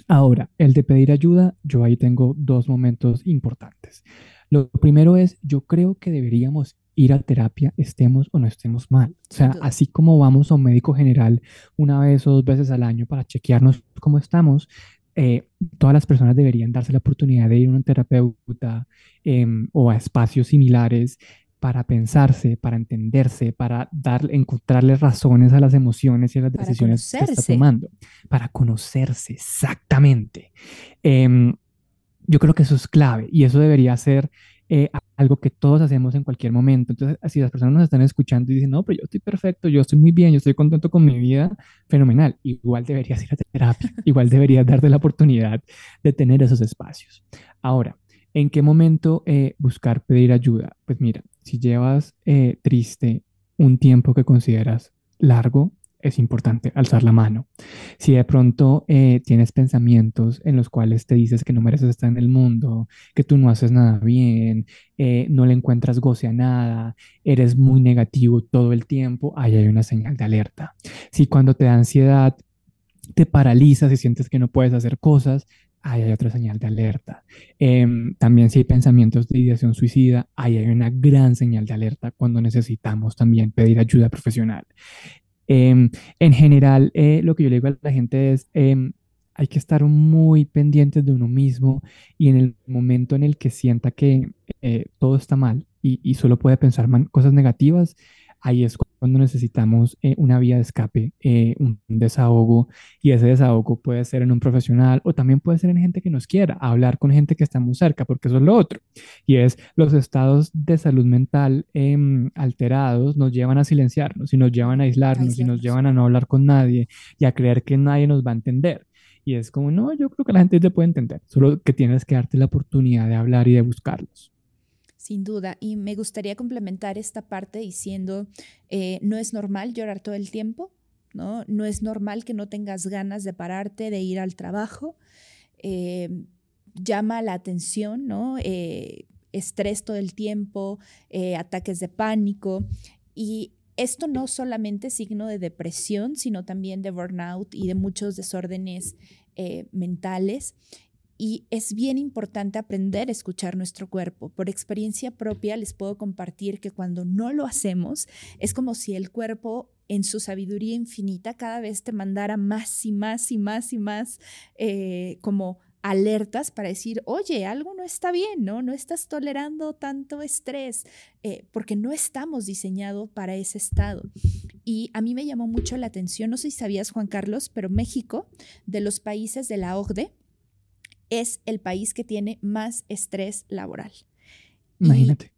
Ahora, el de pedir ayuda, yo ahí tengo dos momentos importantes. Lo primero es, yo creo que deberíamos ir a terapia, estemos o no estemos mal. O sea, así como vamos a un médico general una vez o dos veces al año para chequearnos cómo estamos, eh, todas las personas deberían darse la oportunidad de ir a un terapeuta em, o a espacios similares para pensarse, para entenderse, para dar, encontrarle razones a las emociones y a las decisiones que está tomando, para conocerse exactamente. Em, yo creo que eso es clave y eso debería ser eh, algo que todos hacemos en cualquier momento. Entonces, si las personas nos están escuchando y dicen, no, pero yo estoy perfecto, yo estoy muy bien, yo estoy contento con mi vida, fenomenal. Igual deberías ir a terapia, igual deberías darte la oportunidad de tener esos espacios. Ahora, ¿en qué momento eh, buscar pedir ayuda? Pues mira, si llevas eh, triste un tiempo que consideras largo, es importante alzar la mano. Si de pronto eh, tienes pensamientos en los cuales te dices que no mereces estar en el mundo, que tú no haces nada bien, eh, no le encuentras goce a nada, eres muy negativo todo el tiempo, ahí hay una señal de alerta. Si cuando te da ansiedad, te paralizas y sientes que no puedes hacer cosas, ahí hay otra señal de alerta. Em, también si hay pensamientos de ideación suicida, ahí hay una gran señal de alerta cuando necesitamos también pedir ayuda profesional. Em, en general, eh, lo que yo le digo a la gente es, em, hay que estar muy pendientes de uno mismo y en el momento en el que sienta que eh, todo está mal y, y solo puede pensar cosas negativas, ahí es cuando necesitamos eh, una vía de escape, eh, un desahogo, y ese desahogo puede ser en un profesional o también puede ser en gente que nos quiera, hablar con gente que está muy cerca, porque eso es lo otro, y es los estados de salud mental em, alterados nos llevan a silenciarnos y nos llevan a aislarnos y nos llevan a no hablar con nadie y a creer que nadie nos va a entender. Y es como, no, yo creo que la gente te puede entender, solo que tienes que darte la oportunidad de hablar y de buscarlos. Sin duda, y me gustaría complementar esta parte diciendo, eh, no es normal llorar todo el tiempo, ¿no? No es normal que no tengas ganas de pararte, de ir al trabajo. Eh, llama la atención, ¿no? Eh, estrés todo el tiempo, ataques de pánico. Y esto no solamente es signo de depresión, sino también de burnout y de muchos desórdenes mentales. Y es bien importante aprender a escuchar nuestro cuerpo. Por experiencia propia les puedo compartir que cuando no lo hacemos es como si el cuerpo en su sabiduría infinita cada vez te mandara más y más y más y más eh, como alertas para decir, oye, algo no está bien, ¿no? No estás tolerando tanto estrés, eh, porque no estamos diseñados para ese estado. Y a mí me llamó mucho la atención, no sé si sabías, Juan Carlos, pero México, de los países de la OCDE, es el país que tiene más estrés laboral. Imagínate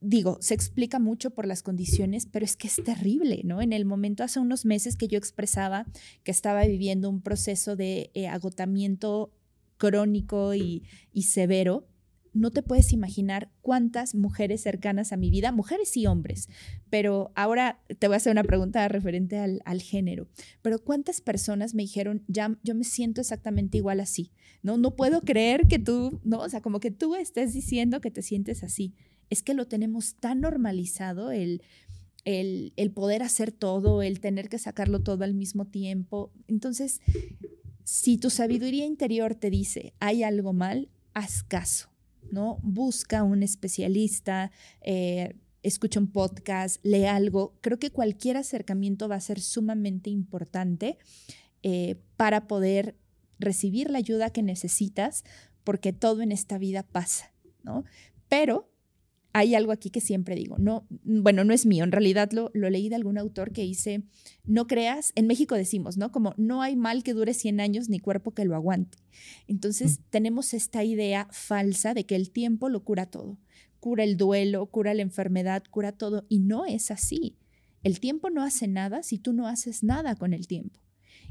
digo, se explica mucho por las condiciones, pero es que es terrible, ¿no? En el momento hace unos meses que yo expresaba que estaba viviendo un proceso de eh, agotamiento crónico y, severo, no te puedes imaginar cuántas mujeres cercanas a mi vida, mujeres y hombres, pero ahora te voy a hacer una pregunta referente al, género, pero cuántas personas me dijeron, yo me siento exactamente igual así, ¿no? No puedo creer que tú, ¿no? O sea, como que tú estés diciendo que te sientes así es que lo tenemos tan normalizado el, el, poder hacer todo, el tener que sacarlo todo al mismo tiempo. Entonces, si tu sabiduría interior te dice, hay algo mal, haz caso, ¿no? Busca un especialista, eh, escucha un podcast, lee algo. Creo que cualquier acercamiento va a ser sumamente importante eh, para poder recibir la ayuda que necesitas, porque todo en esta vida pasa, ¿no? Pero hay algo aquí que siempre digo, no, bueno, no es mío, en realidad lo, lo, leí de algún autor que dice, no creas, en México decimos, ¿no? Como no hay mal que dure 100 años ni cuerpo que lo aguante. Entonces mm. tenemos esta idea falsa de que el tiempo lo cura todo, cura el duelo, cura la enfermedad, cura todo, y no es así. El tiempo no hace nada si tú no haces nada con el tiempo.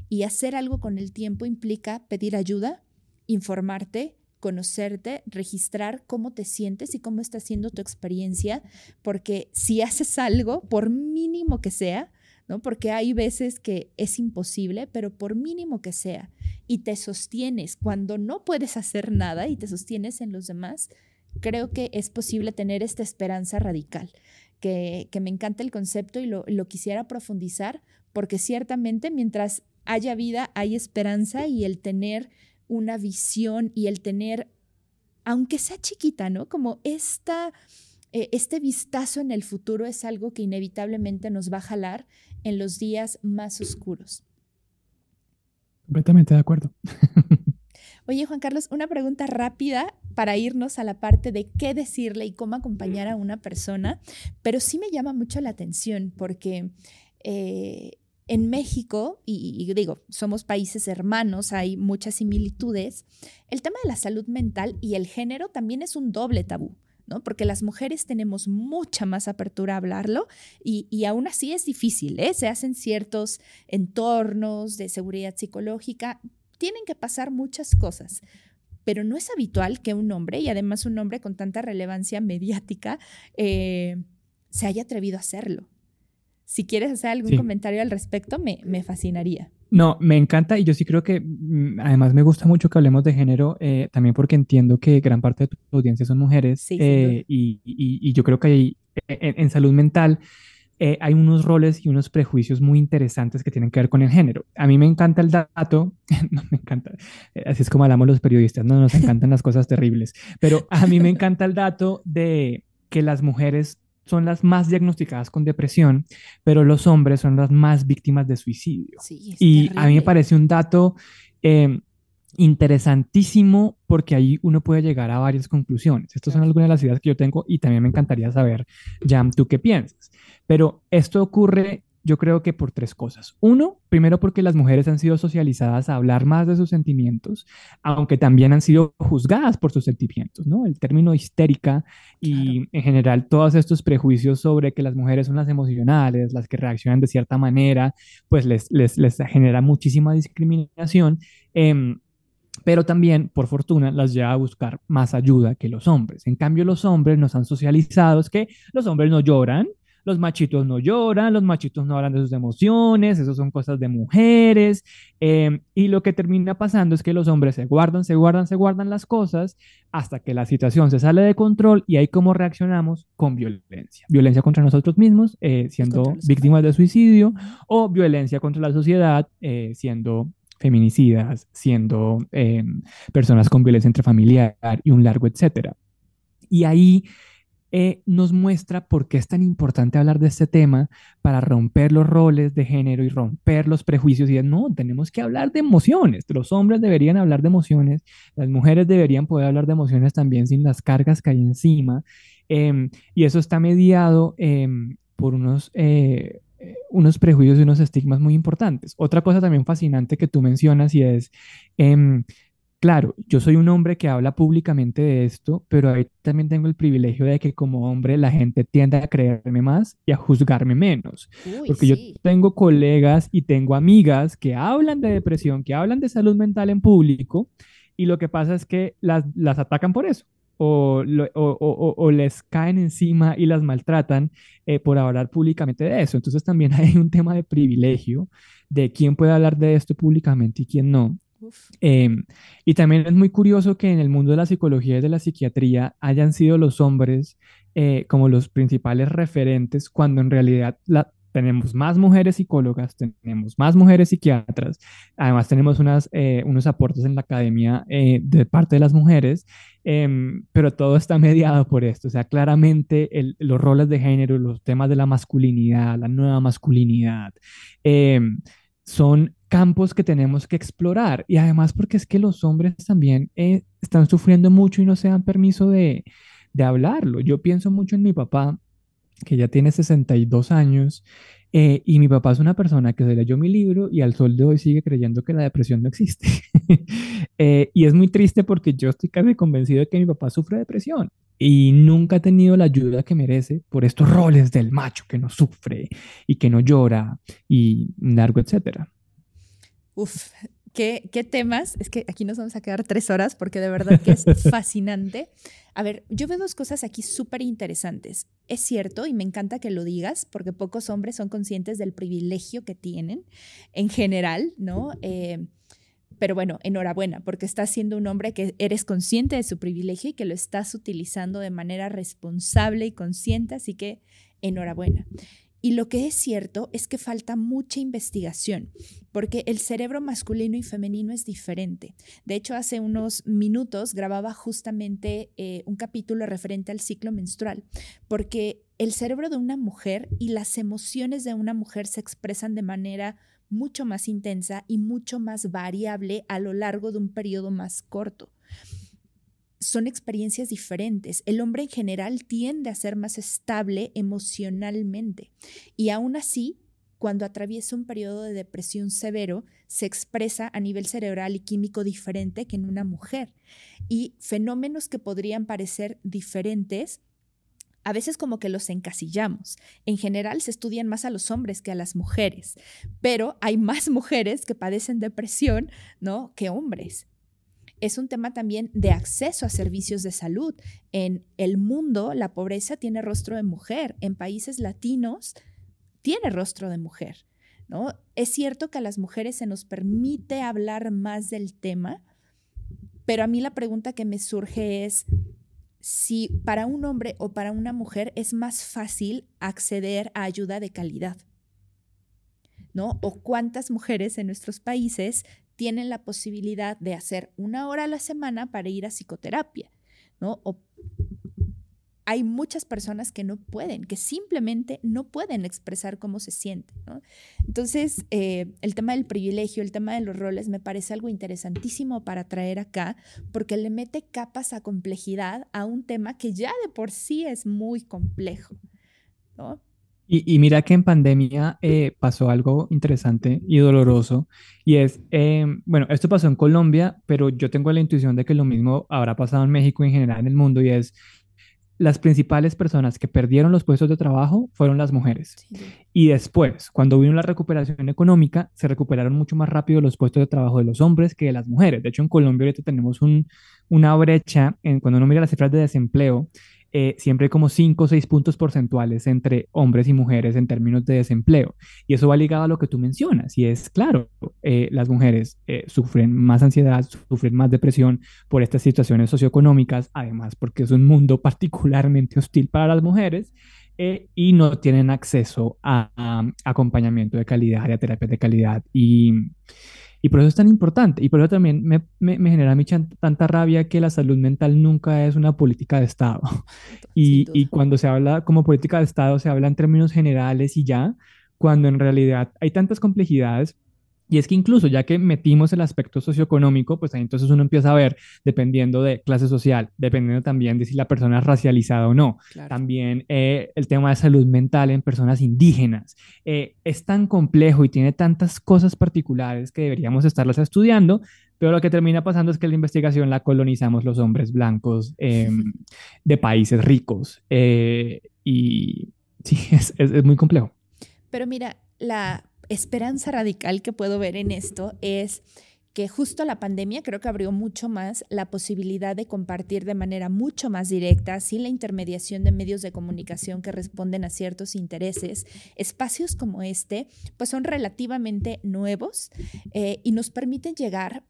Y hacer algo con el tiempo implica pedir ayuda, informarte, conocerte, registrar cómo te sientes y cómo está siendo tu experiencia, porque si haces algo, por mínimo que sea, ¿no? Porque hay veces que es imposible, pero por mínimo que sea, y te sostienes cuando no puedes hacer nada y te sostienes en los demás, creo que es posible tener esta esperanza radical, que, me encanta el concepto y lo, lo quisiera profundizar, porque ciertamente mientras haya vida, hay esperanza y el tener una visión y el tener, aunque sea chiquita, ¿no? Como esta, eh, este vistazo en el futuro es algo que inevitablemente nos va a jalar en los días más oscuros. Completamente de acuerdo. Oye, Juan Carlos, una pregunta rápida para irnos a la parte de qué decirle y cómo acompañar a una persona, pero sí me llama mucho la atención porque eh, en México, y, digo, somos países hermanos, hay muchas similitudes, el tema de la salud mental y el género también es un doble tabú. ¿no? Porque las mujeres tenemos mucha más apertura a hablarlo y, aún así es difícil, ¿eh? Se hacen ciertos entornos de seguridad psicológica, tienen que pasar muchas cosas, pero no es habitual que un hombre, y además un hombre con tanta relevancia mediática, eh, se haya atrevido a hacerlo. Si quieres hacer algún comentario al respecto, me, me, fascinaría. No, me encanta y yo sí creo que mm, además me gusta mucho que hablemos de género, eh, también porque entiendo que gran parte de tu audiencia son mujeres eh, y, y, yo creo que hay, e, en, salud mental eh, hay unos roles y unos prejuicios muy interesantes que tienen que ver con el género. A mí me encanta el dato, no me encanta, así es como hablamos los periodistas, no nos encantan las cosas terribles, pero a mí me encanta el dato de que las mujeres son las más diagnosticadas con depresión, pero los hombres son las más víctimas de suicidio. y a mí me parece un dato em, interesantísimo porque ahí uno puede llegar a varias conclusiones. Estas son algunas de las ideas que yo tengo y también me encantaría saber, Jam, tú qué piensas. Pero esto ocurre yo creo que por tres cosas. Uno, primero porque las mujeres han sido socializadas a hablar más de sus sentimientos, aunque también han sido juzgadas por sus sentimientos, ¿no? El término histérica y en general todos estos prejuicios sobre que las mujeres son las emocionales, las que reaccionan de cierta manera, pues les, les, les genera muchísima discriminación. Em, pero también, por fortuna, las lleva a buscar más ayuda que los hombres. En cambio, los hombres nos han socializado es que los hombres no lloran, los machitos no lloran, los machitos no hablan de sus emociones, eso son cosas de mujeres. Em, y lo que termina pasando es que los hombres se guardan, se guardan, se guardan las cosas hasta que la situación se sale de control y ahí cómo reaccionamos con violencia. Violencia contra nosotros mismos, eh, siendo víctimas de suicidio, o violencia contra la sociedad, eh, siendo feminicidas, siendo em, personas con violencia intrafamiliar y un largo etcétera. Y ahí eh, nos muestra por qué es tan importante hablar de este tema para romper los roles de género y romper los prejuicios. Y es, no, tenemos que hablar de emociones. Los hombres deberían hablar de emociones, las mujeres deberían poder hablar de emociones también sin las cargas que hay encima. Em, y eso está mediado em, por unos... Eh, unos prejuicios y unos estigmas muy importantes. Otra cosa también fascinante que tú mencionas y es, em, Claro, yo soy un hombre que habla públicamente de esto, pero ahí también tengo el privilegio de que como hombre la gente tiende a creerme más y a juzgarme menos. porque yo tengo colegas y tengo amigas que hablan de depresión, que hablan de salud mental en público, y lo que pasa es que las, las atacan por eso. O, o, les caen encima y las maltratan eh, por hablar públicamente de eso. Entonces también hay un tema de privilegio de quién puede hablar de esto públicamente y quién no. Em, y también es muy curioso que en el mundo de la psicología y de la psiquiatría hayan sido los hombres eh, como los principales referentes cuando en realidad tenemos más mujeres psicólogas, tenemos más mujeres psiquiatras, además tenemos unas, eh, unos aportes en la academia eh, de parte de las mujeres, em, pero todo está mediado por esto, o sea, claramente los roles de género, los temas de la masculinidad, la nueva masculinidad, em, son campos que tenemos que explorar. Y además porque es que los hombres también eh, están sufriendo mucho y no se dan permiso de, hablarlo. Yo pienso mucho en mi papá, que ya tiene 62 años, eh, y mi papá es una persona que se leyó mi libro y al sol de hoy sigue creyendo que la depresión no existe. Eh, y es muy triste porque yo estoy casi convencido de que mi papá sufre depresión y nunca ha tenido la ayuda que merece por estos roles del macho que no sufre y que no llora y largo, etcétera. Uf, ¿qué, ¿qué, temas? Es que aquí nos vamos a quedar tres horas porque de verdad que es fascinante. A ver, yo veo dos cosas aquí súper interesantes. Es cierto, y me encanta que lo digas, porque pocos hombres son conscientes del privilegio que tienen en general, ¿no? Eh, pero bueno, enhorabuena, porque estás siendo un hombre que eres consciente de su privilegio y que lo estás utilizando de manera responsable y consciente, así que enhorabuena. Y lo que es cierto es que falta mucha investigación, porque el cerebro masculino y femenino es diferente. De hecho, hace unos minutos grababa justamente eh, un capítulo referente al ciclo menstrual, porque el cerebro de una mujer y las emociones de una mujer se expresan de manera mucho más intensa y mucho más variable a lo largo de un periodo más corto son experiencias diferentes. El hombre en general tiende a ser más estable emocionalmente y aún así, cuando atraviesa un periodo de depresión severo, se expresa a nivel cerebral y químico diferente que en una mujer. Y fenómenos que podrían parecer diferentes a veces como que los encasillamos. En general se estudian más a los hombres que a las mujeres, pero hay más mujeres que padecen depresión, ¿no? que hombres es un tema también de acceso a servicios de salud. En el mundo, la pobreza tiene rostro de mujer. En países latinos, tiene rostro de mujer. ¿no? Es cierto que a las mujeres se nos permite hablar más del tema, pero a mí la pregunta que me surge es si para un hombre o para una mujer es más fácil acceder a ayuda de calidad. ¿No? O cuántas mujeres en nuestros países tienen la posibilidad de hacer una hora a la semana para ir a psicoterapia, ¿no? Hay muchas personas que no pueden, que simplemente no pueden expresar cómo se sienten. Entonces, eh, el tema del privilegio, el tema de los roles, me parece algo interesantísimo para traer acá, porque le mete capas a complejidad a un tema que ya de por sí es muy complejo. ¿no? Y, mira que en pandemia eh, pasó algo interesante y doloroso, y es, eh, bueno, esto pasó en Colombia, pero yo tengo la intuición de que lo mismo habrá pasado en México y en general en el mundo, y es, las principales personas que perdieron los puestos de trabajo fueron las mujeres. Y después, cuando vino la recuperación económica, se recuperaron mucho más rápido los puestos de trabajo de los hombres que de las mujeres. De hecho, en Colombia ahorita tenemos un, una brecha, en, cuando uno mira las cifras de desempleo, eh, siempre como 5 o 6 puntos porcentuales entre hombres y mujeres en términos de desempleo. Y eso va ligado a lo que tú mencionas. Y es claro, eh, las mujeres eh, sufren más ansiedad, sufren más depresión por estas situaciones socioeconómicas, además porque es un mundo particularmente hostil para las mujeres. Eh, y no tienen acceso a, acompañamiento de calidad, a terapias de calidad. Y, y, por eso es tan importante. Y por eso también me, me, me genera a mí tanta rabia que la salud mental nunca es una política de Estado. Y, y cuando se habla como política de Estado, se habla en términos generales y ya, cuando en realidad hay tantas complejidades y es que incluso ya que metimos el aspecto socioeconómico, pues ahí entonces uno empieza a ver, dependiendo de clase social, dependiendo también de si la persona es racializada o no, también eh, el tema de salud mental en personas indígenas. Eh, es tan complejo y tiene tantas cosas particulares que deberíamos estarlas estudiando, pero lo que termina pasando es que la investigación la colonizamos los hombres blancos em, de países ricos. Eh, y sí, es, es muy complejo. Pero mira, la esperanza radical que puedo ver en esto es que justo la pandemia creo que abrió mucho más la posibilidad de compartir de manera mucho más directa, sin la intermediación de medios de comunicación que responden a ciertos intereses. Espacios como este, pues son relativamente nuevos eh, y nos permiten llegar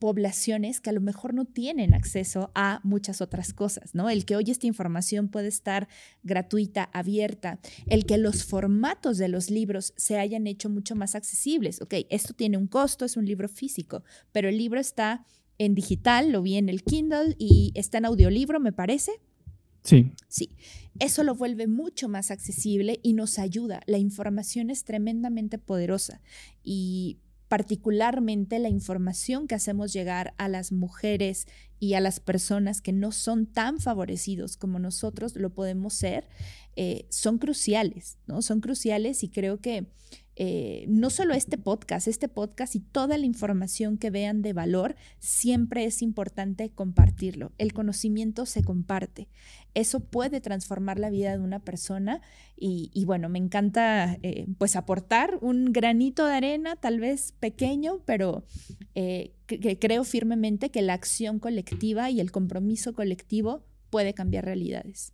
poblaciones que a lo mejor no tienen acceso a muchas otras cosas, ¿no? El que hoy esta información puede estar gratuita, abierta, el que los formatos de los libros se hayan hecho mucho más accesibles. Ok, esto tiene un costo, es un libro físico, pero el libro está en digital, lo vi en el Kindle y está en audiolibro, me parece. Sí. Sí, eso lo vuelve mucho más accesible y nos ayuda. La información es tremendamente poderosa y particularmente la información que hacemos llegar a las mujeres y a las personas que no son tan favorecidos como nosotros lo podemos ser, eh, son cruciales, ¿no? Son cruciales y creo que eh, no solo este podcast, este podcast y toda la información que vean de valor, siempre es importante compartirlo. El conocimiento se comparte. Eso puede transformar la vida de una persona y, bueno, me encanta eh, pues aportar un granito de arena, tal vez pequeño, pero eh, creo firmemente que la acción colectiva y el compromiso colectivo puede cambiar realidades.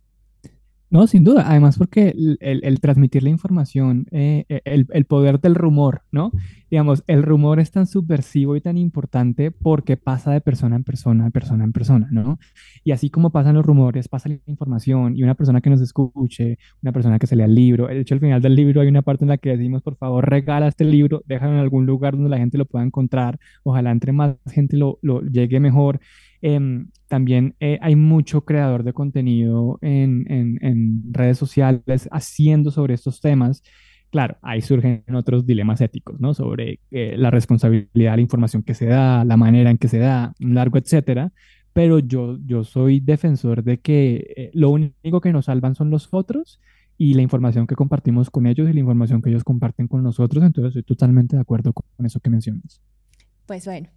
No, sin duda. Además, porque el, transmitir la información, eh, eh, el, poder del rumor, ¿no? Digamos, el rumor es tan subversivo y tan importante porque pasa de persona en persona, de persona en persona, ¿no? Y así como pasan los rumores, pasa la información y una persona que nos escuche, una persona que se lea el libro. De hecho, al final del libro hay una parte en la que decimos, por favor, regala este libro, déjalo en algún lugar donde la gente lo pueda encontrar. Ojalá entre más gente lo, lo llegue mejor. Em, también eh, hay mucho creador de contenido en, redes sociales haciendo sobre estos temas. Claro, ahí surgen otros dilemas éticos, ¿no? Sobre eh, la responsabilidad la información que se da, la manera en que se da, un largo etcétera. Pero yo, yo soy defensor de que eh, lo único que nos salvan son los otros y la información que compartimos con ellos y la información que ellos comparten con nosotros. Entonces, estoy totalmente de acuerdo con eso que mencionas. Pues bueno,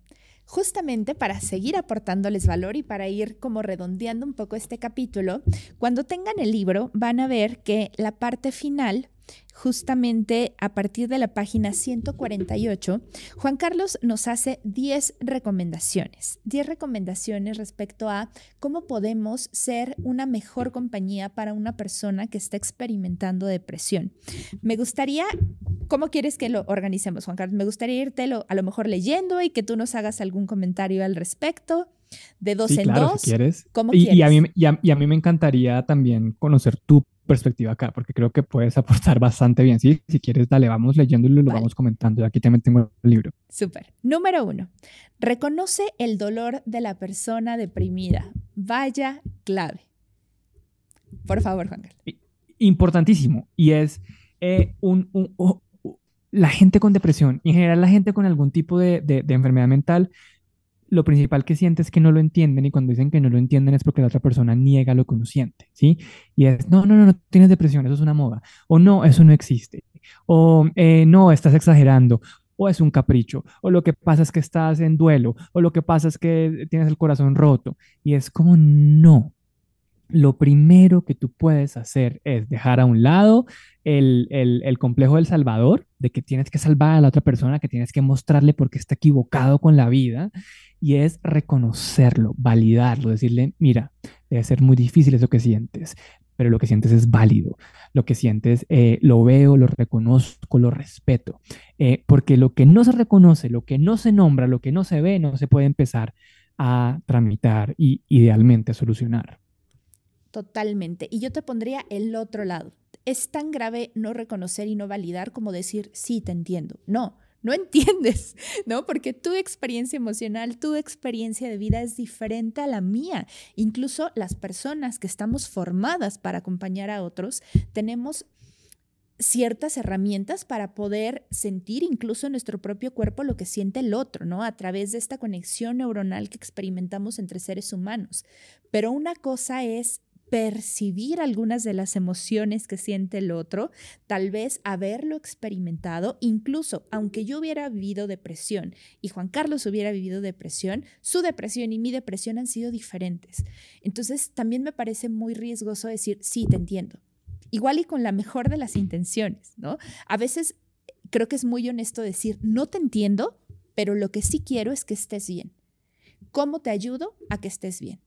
justamente para seguir aportándoles valor y para ir como redondeando un poco este capítulo, cuando tengan el libro van a ver que la parte final justamente a partir de la página 148, Juan Carlos nos hace 10 recomendaciones, 10 recomendaciones respecto a cómo podemos ser una mejor compañía para una persona que está experimentando depresión. Me gustaría, ¿cómo quieres que lo organicemos, Juan Carlos? Me gustaría irte a lo mejor leyendo y que tú nos hagas algún comentario al respecto de dos en dos. Si quieres. y, a mí, y, a, mí, me encantaría también conocer tu perspectiva acá, porque creo que puedes aportar bastante bien. ¿sí? Si quieres, dale, vamos leyéndolo y lo vamos comentando. Aquí también tengo el libro. Súper. Número uno, reconoce el dolor de la persona deprimida. Vaya clave. Por favor, Juan Carlos. Importantísimo. Y es eh, un, la gente con depresión, y en general la gente con algún tipo de, de, de enfermedad mental, lo principal que siente es que no lo entienden y cuando dicen que no lo entienden es porque la otra persona niega lo que uno siente, ¿sí? Y es, no, no, no, no tienes depresión, eso es una moda, o no, eso no existe, o eh, no, estás exagerando, o es un capricho, o lo que pasa es que estás en duelo, o lo que pasa es que tienes el corazón roto, y es como, no, lo primero que tú puedes hacer es dejar a un lado el, complejo del salvador, de que tienes que salvar a la otra persona, que tienes que mostrarle por qué está equivocado con la vida, y es reconocerlo, validarlo, decirle, mira, debe ser muy difícil eso que sientes, pero lo que sientes es válido, lo que sientes eh, lo veo, lo reconozco, lo respeto, eh, porque lo que no se reconoce, lo que no se nombra, lo que no se ve, no se puede empezar a tramitar y idealmente a solucionar. Totalmente. Y yo te pondría el otro lado. Es tan grave no reconocer y no validar como decir, sí, te entiendo. No, no entiendes, ¿no? Porque tu experiencia emocional, tu experiencia de vida es diferente a la mía. Incluso las personas que estamos formadas para acompañar a otros, tenemos ciertas herramientas para poder sentir incluso en nuestro propio cuerpo lo que siente el otro, ¿no? A través de esta conexión neuronal que experimentamos entre seres humanos. Pero una cosa es percibir algunas de las emociones que siente el otro, tal vez haberlo experimentado, incluso aunque yo hubiera vivido depresión y Juan Carlos hubiera vivido depresión, su depresión y mi depresión han sido diferentes. Entonces, también me parece muy riesgoso decir, sí, te entiendo. Igual y con la mejor de las intenciones, ¿no? A veces creo que es muy honesto decir, no te entiendo, pero lo que sí quiero es que estés bien. ¿Cómo te ayudo a que estés bien?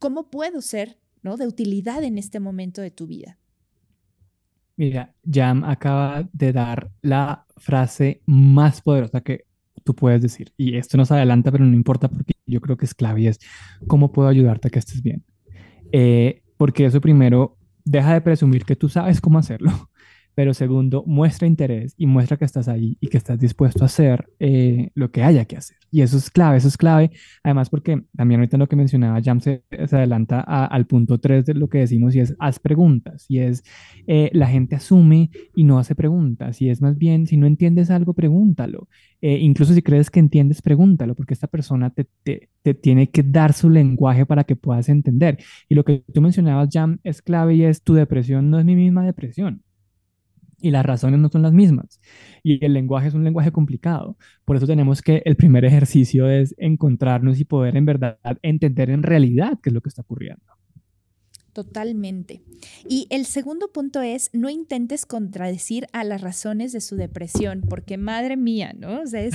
¿Cómo puedo ser ¿no? de utilidad en este momento de tu vida. Mira, Jam acaba de dar la frase más poderosa que tú puedes decir. Y esto nos adelanta, pero no importa porque yo creo que es clave es cómo puedo ayudarte a que estés bien. Eh, porque eso primero, deja de presumir que tú sabes cómo hacerlo pero segundo, muestra interés y muestra que estás ahí y que estás dispuesto a hacer eh, lo que haya que hacer. Y eso es clave, eso es clave, además porque también ahorita lo que mencionaba Jam se, adelanta al punto 3 de lo que decimos y es haz preguntas, y es eh, la gente asume y no hace preguntas, y es más bien, si no entiendes algo, pregúntalo. Eh, incluso si crees que entiendes, pregúntalo, porque esta persona te, te, te, tiene que dar su lenguaje para que puedas entender. Y lo que tú mencionabas, Jam, es clave y es tu depresión no es mi misma depresión y las razones no son las mismas. Y el lenguaje es un lenguaje complicado. Por eso tenemos que el primer ejercicio es encontrarnos y poder en verdad entender en realidad qué es lo que está ocurriendo. Totalmente. Y el segundo punto es, no intentes contradecir a las razones de su depresión, porque madre mía, ¿no? O sea, es,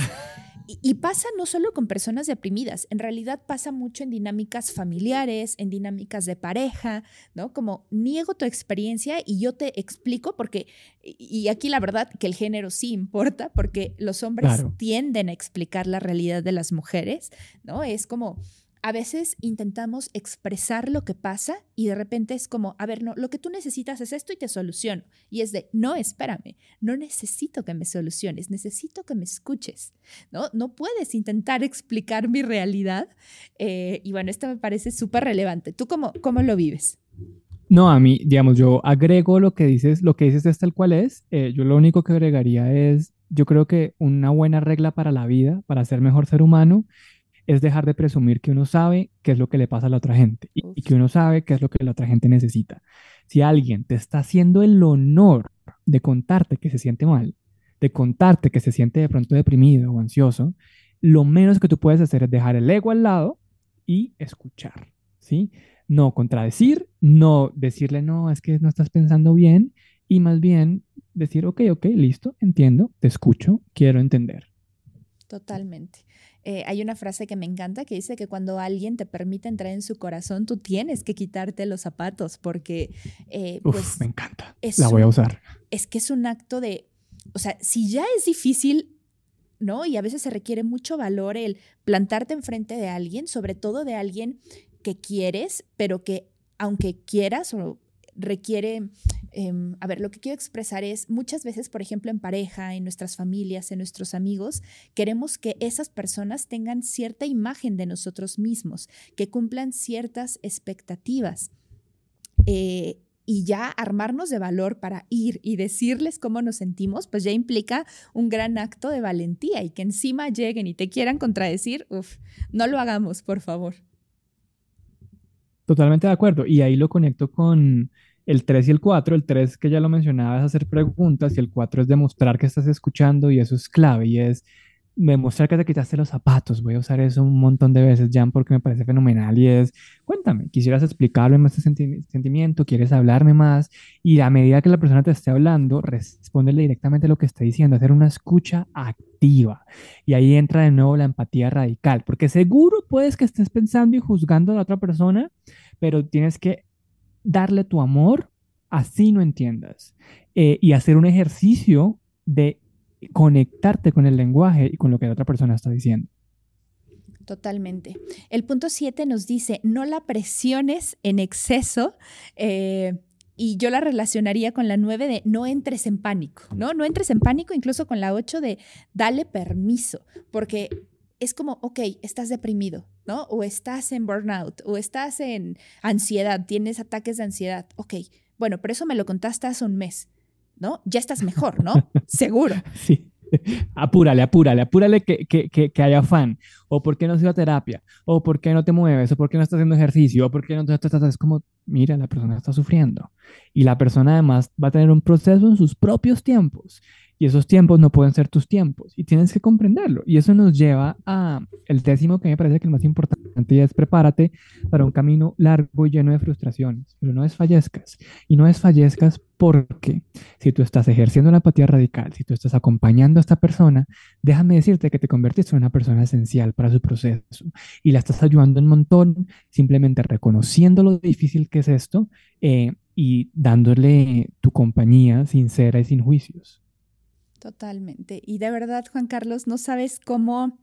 y, pasa no solo con personas deprimidas, en realidad pasa mucho en dinámicas familiares, en dinámicas de pareja, ¿no? Como niego tu experiencia y yo te explico porque, y aquí la verdad que el género sí importa, porque los hombres tienden a explicar la realidad de las mujeres, ¿no? Es como a veces intentamos expresar lo que pasa y de repente es como, a ver, no, lo que tú necesitas es esto y te soluciono. Y es de, no, espérame, no necesito que me soluciones, necesito que me escuches. No, no puedes intentar explicar mi realidad. Eh, y bueno, esto me parece súper relevante. ¿Tú cómo, cómo lo vives? No, a mí, digamos, yo agrego lo que dices, lo que dices es tal cual es. Eh, yo lo único que agregaría es, yo creo que una buena regla para la vida, para ser mejor ser humano, es dejar de presumir que uno sabe qué es lo que le pasa a la otra gente y, que uno sabe qué es lo que la otra gente necesita. Si alguien te está haciendo el honor de contarte que se siente mal, de contarte que se siente de pronto deprimido o ansioso, lo menos que tú puedes hacer es dejar el ego al lado y escuchar, ¿sí? No contradecir, no decirle, no, es que no estás pensando bien, y más bien decir, ok, ok, listo, entiendo, te escucho, quiero entender. Totalmente. Eh, hay una frase que me encanta que dice que cuando alguien te permite entrar en su corazón, tú tienes que quitarte los zapatos porque... Eh, pues, me encanta. La voy a usar. Es que es un acto de... O sea, si ya es difícil, ¿no? Y a veces se requiere mucho valor el plantarte enfrente de alguien, sobre todo de alguien que quieres, pero que aunque quieras o requiere, em, a ver, lo que quiero expresar es, muchas veces, por ejemplo, en pareja, en nuestras familias, en nuestros amigos, queremos que esas personas tengan cierta imagen de nosotros mismos, que cumplan ciertas expectativas. Eh, y ya armarnos de valor para ir y decirles cómo nos sentimos, pues ya implica un gran acto de valentía y que encima lleguen y te quieran contradecir, uff, no lo hagamos, por favor. Totalmente de acuerdo. Y ahí lo conecto con el 3 y el 4, el 3 que ya lo mencionaba es hacer preguntas y el 4 es demostrar que estás escuchando y eso es clave y es demostrar que te quitaste los zapatos. Voy a usar eso un montón de veces, Jan, porque me parece fenomenal y es, cuéntame, quisieras explicarme más este sentimiento, quieres hablarme más y a medida que la persona te esté hablando, respóndele directamente lo que está diciendo, hacer una escucha activa. Y ahí entra de nuevo la empatía radical, porque seguro puedes que estés pensando y juzgando a la otra persona, pero tienes que darle tu amor, así no entiendas, eh, y hacer un ejercicio de conectarte con el lenguaje y con lo que la otra persona está diciendo. Totalmente. El punto 7 nos dice, no la presiones en exceso. Eh, y yo la relacionaría con la 9 de no entres en pánico, ¿no? No entres en pánico, incluso con la 8 de dale permiso, porque es como, ok, estás deprimido, ¿no? O estás en burnout, o estás en ansiedad, tienes ataques de ansiedad, ok, bueno, pero eso me lo contaste hace un mes, ¿no? Ya estás mejor, ¿no? Seguro. Sí. apúrale, apúrale, apúrale que, que, que, que, haya fan. O por qué no has ido a terapia. O por qué no te mueves. O por qué no estás haciendo ejercicio. O por qué no te estás... Es como, mira, la persona está sufriendo. Y la persona además va a tener un proceso en sus propios tiempos. Y esos tiempos no pueden ser tus tiempos y tienes que comprenderlo. Y eso nos lleva a el décimo que me parece que el más importante es prepárate para un camino largo y lleno de frustraciones, pero no desfallezcas. Y no desfallezcas porque si tú estás ejerciendo la empatía radical, si tú estás acompañando a esta persona, déjame decirte que te convertiste en una persona esencial para su proceso y la estás ayudando un montón simplemente reconociendo lo difícil que es esto eh, y dándole tu compañía sincera y sin juicios. Totalmente. Y de verdad, Juan Carlos, no sabes cómo,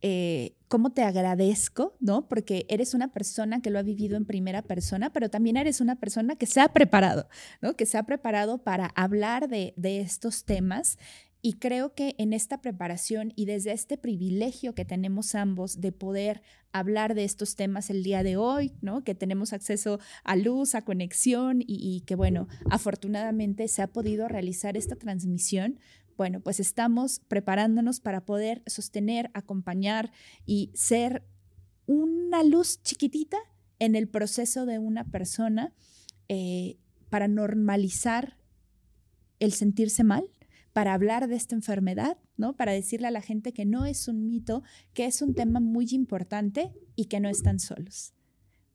eh, cómo te agradezco, ¿no? Porque eres una persona que lo ha vivido en primera persona, pero también eres una persona que se ha preparado, ¿no? Que se ha preparado para hablar de, de estos temas y creo que en esta preparación y desde este privilegio que tenemos ambos de poder hablar de estos temas el día de hoy, ¿no? Que tenemos acceso a luz, a conexión y, que, bueno, afortunadamente se ha podido realizar esta transmisión. Bueno, pues estamos preparándonos para poder sostener, acompañar y ser una luz chiquitita en el proceso de una persona eh, para normalizar el sentirse mal, para hablar de esta enfermedad, ¿no? Para decirle a la gente que no es un mito, que es un tema muy importante y que no están solos.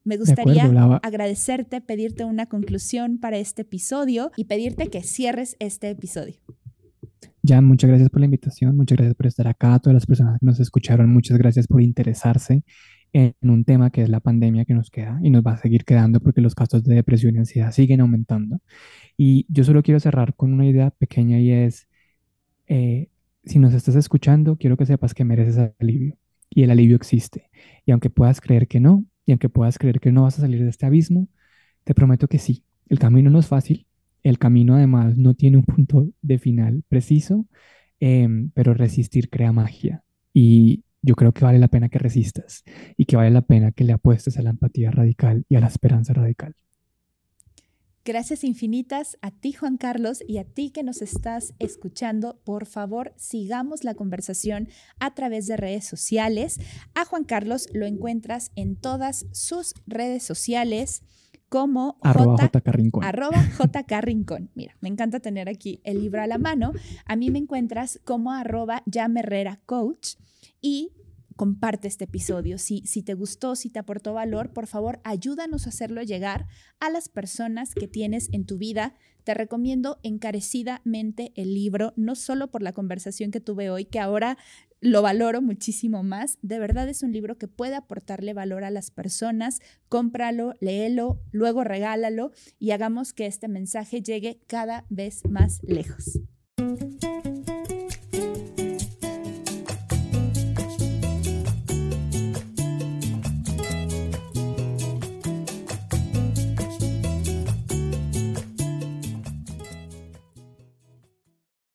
Me gustaría agradecerte, pedirte una conclusión para este episodio y pedirte que cierres este episodio. Jan, muchas gracias por la invitación, muchas gracias por estar acá, a todas las personas que nos escucharon, muchas gracias por interesarse en un tema que es la pandemia que nos queda y nos va a seguir quedando porque los casos de depresión y ansiedad siguen aumentando. Y yo solo quiero cerrar con una idea pequeña y es, eh, si nos estás escuchando, quiero que sepas que mereces alivio y el alivio existe. Y aunque puedas creer que no, y aunque puedas creer que no vas a salir de este abismo, te prometo que sí. El camino no es fácil, el camino además no tiene un punto de final preciso, em, pero resistir crea magia. Y yo creo que vale la pena que resistas y que vale la pena que le apuestes a la empatía radical y a la esperanza radical. Gracias infinitas a ti, Juan Carlos, y a ti que nos estás escuchando. Por favor, sigamos la conversación a través de redes sociales. A Juan Carlos lo encuentras en todas sus redes sociales como arroba JK Rincón. Arroba JK Rincón. Mira, me encanta tener aquí el libro a la mano. A mí me encuentras como arroba Coach y comparte este episodio. Si, si te gustó, si te aportó valor, por favor, ayúdanos a hacerlo llegar a las personas que tienes en tu vida. Te recomiendo encarecidamente el libro, no solo por la conversación que tuve hoy, que ahora lo valoro muchísimo más. De verdad es un libro que puede aportarle valor a las personas. Cómpralo, léelo, luego regálalo y hagamos que este mensaje llegue cada vez más lejos.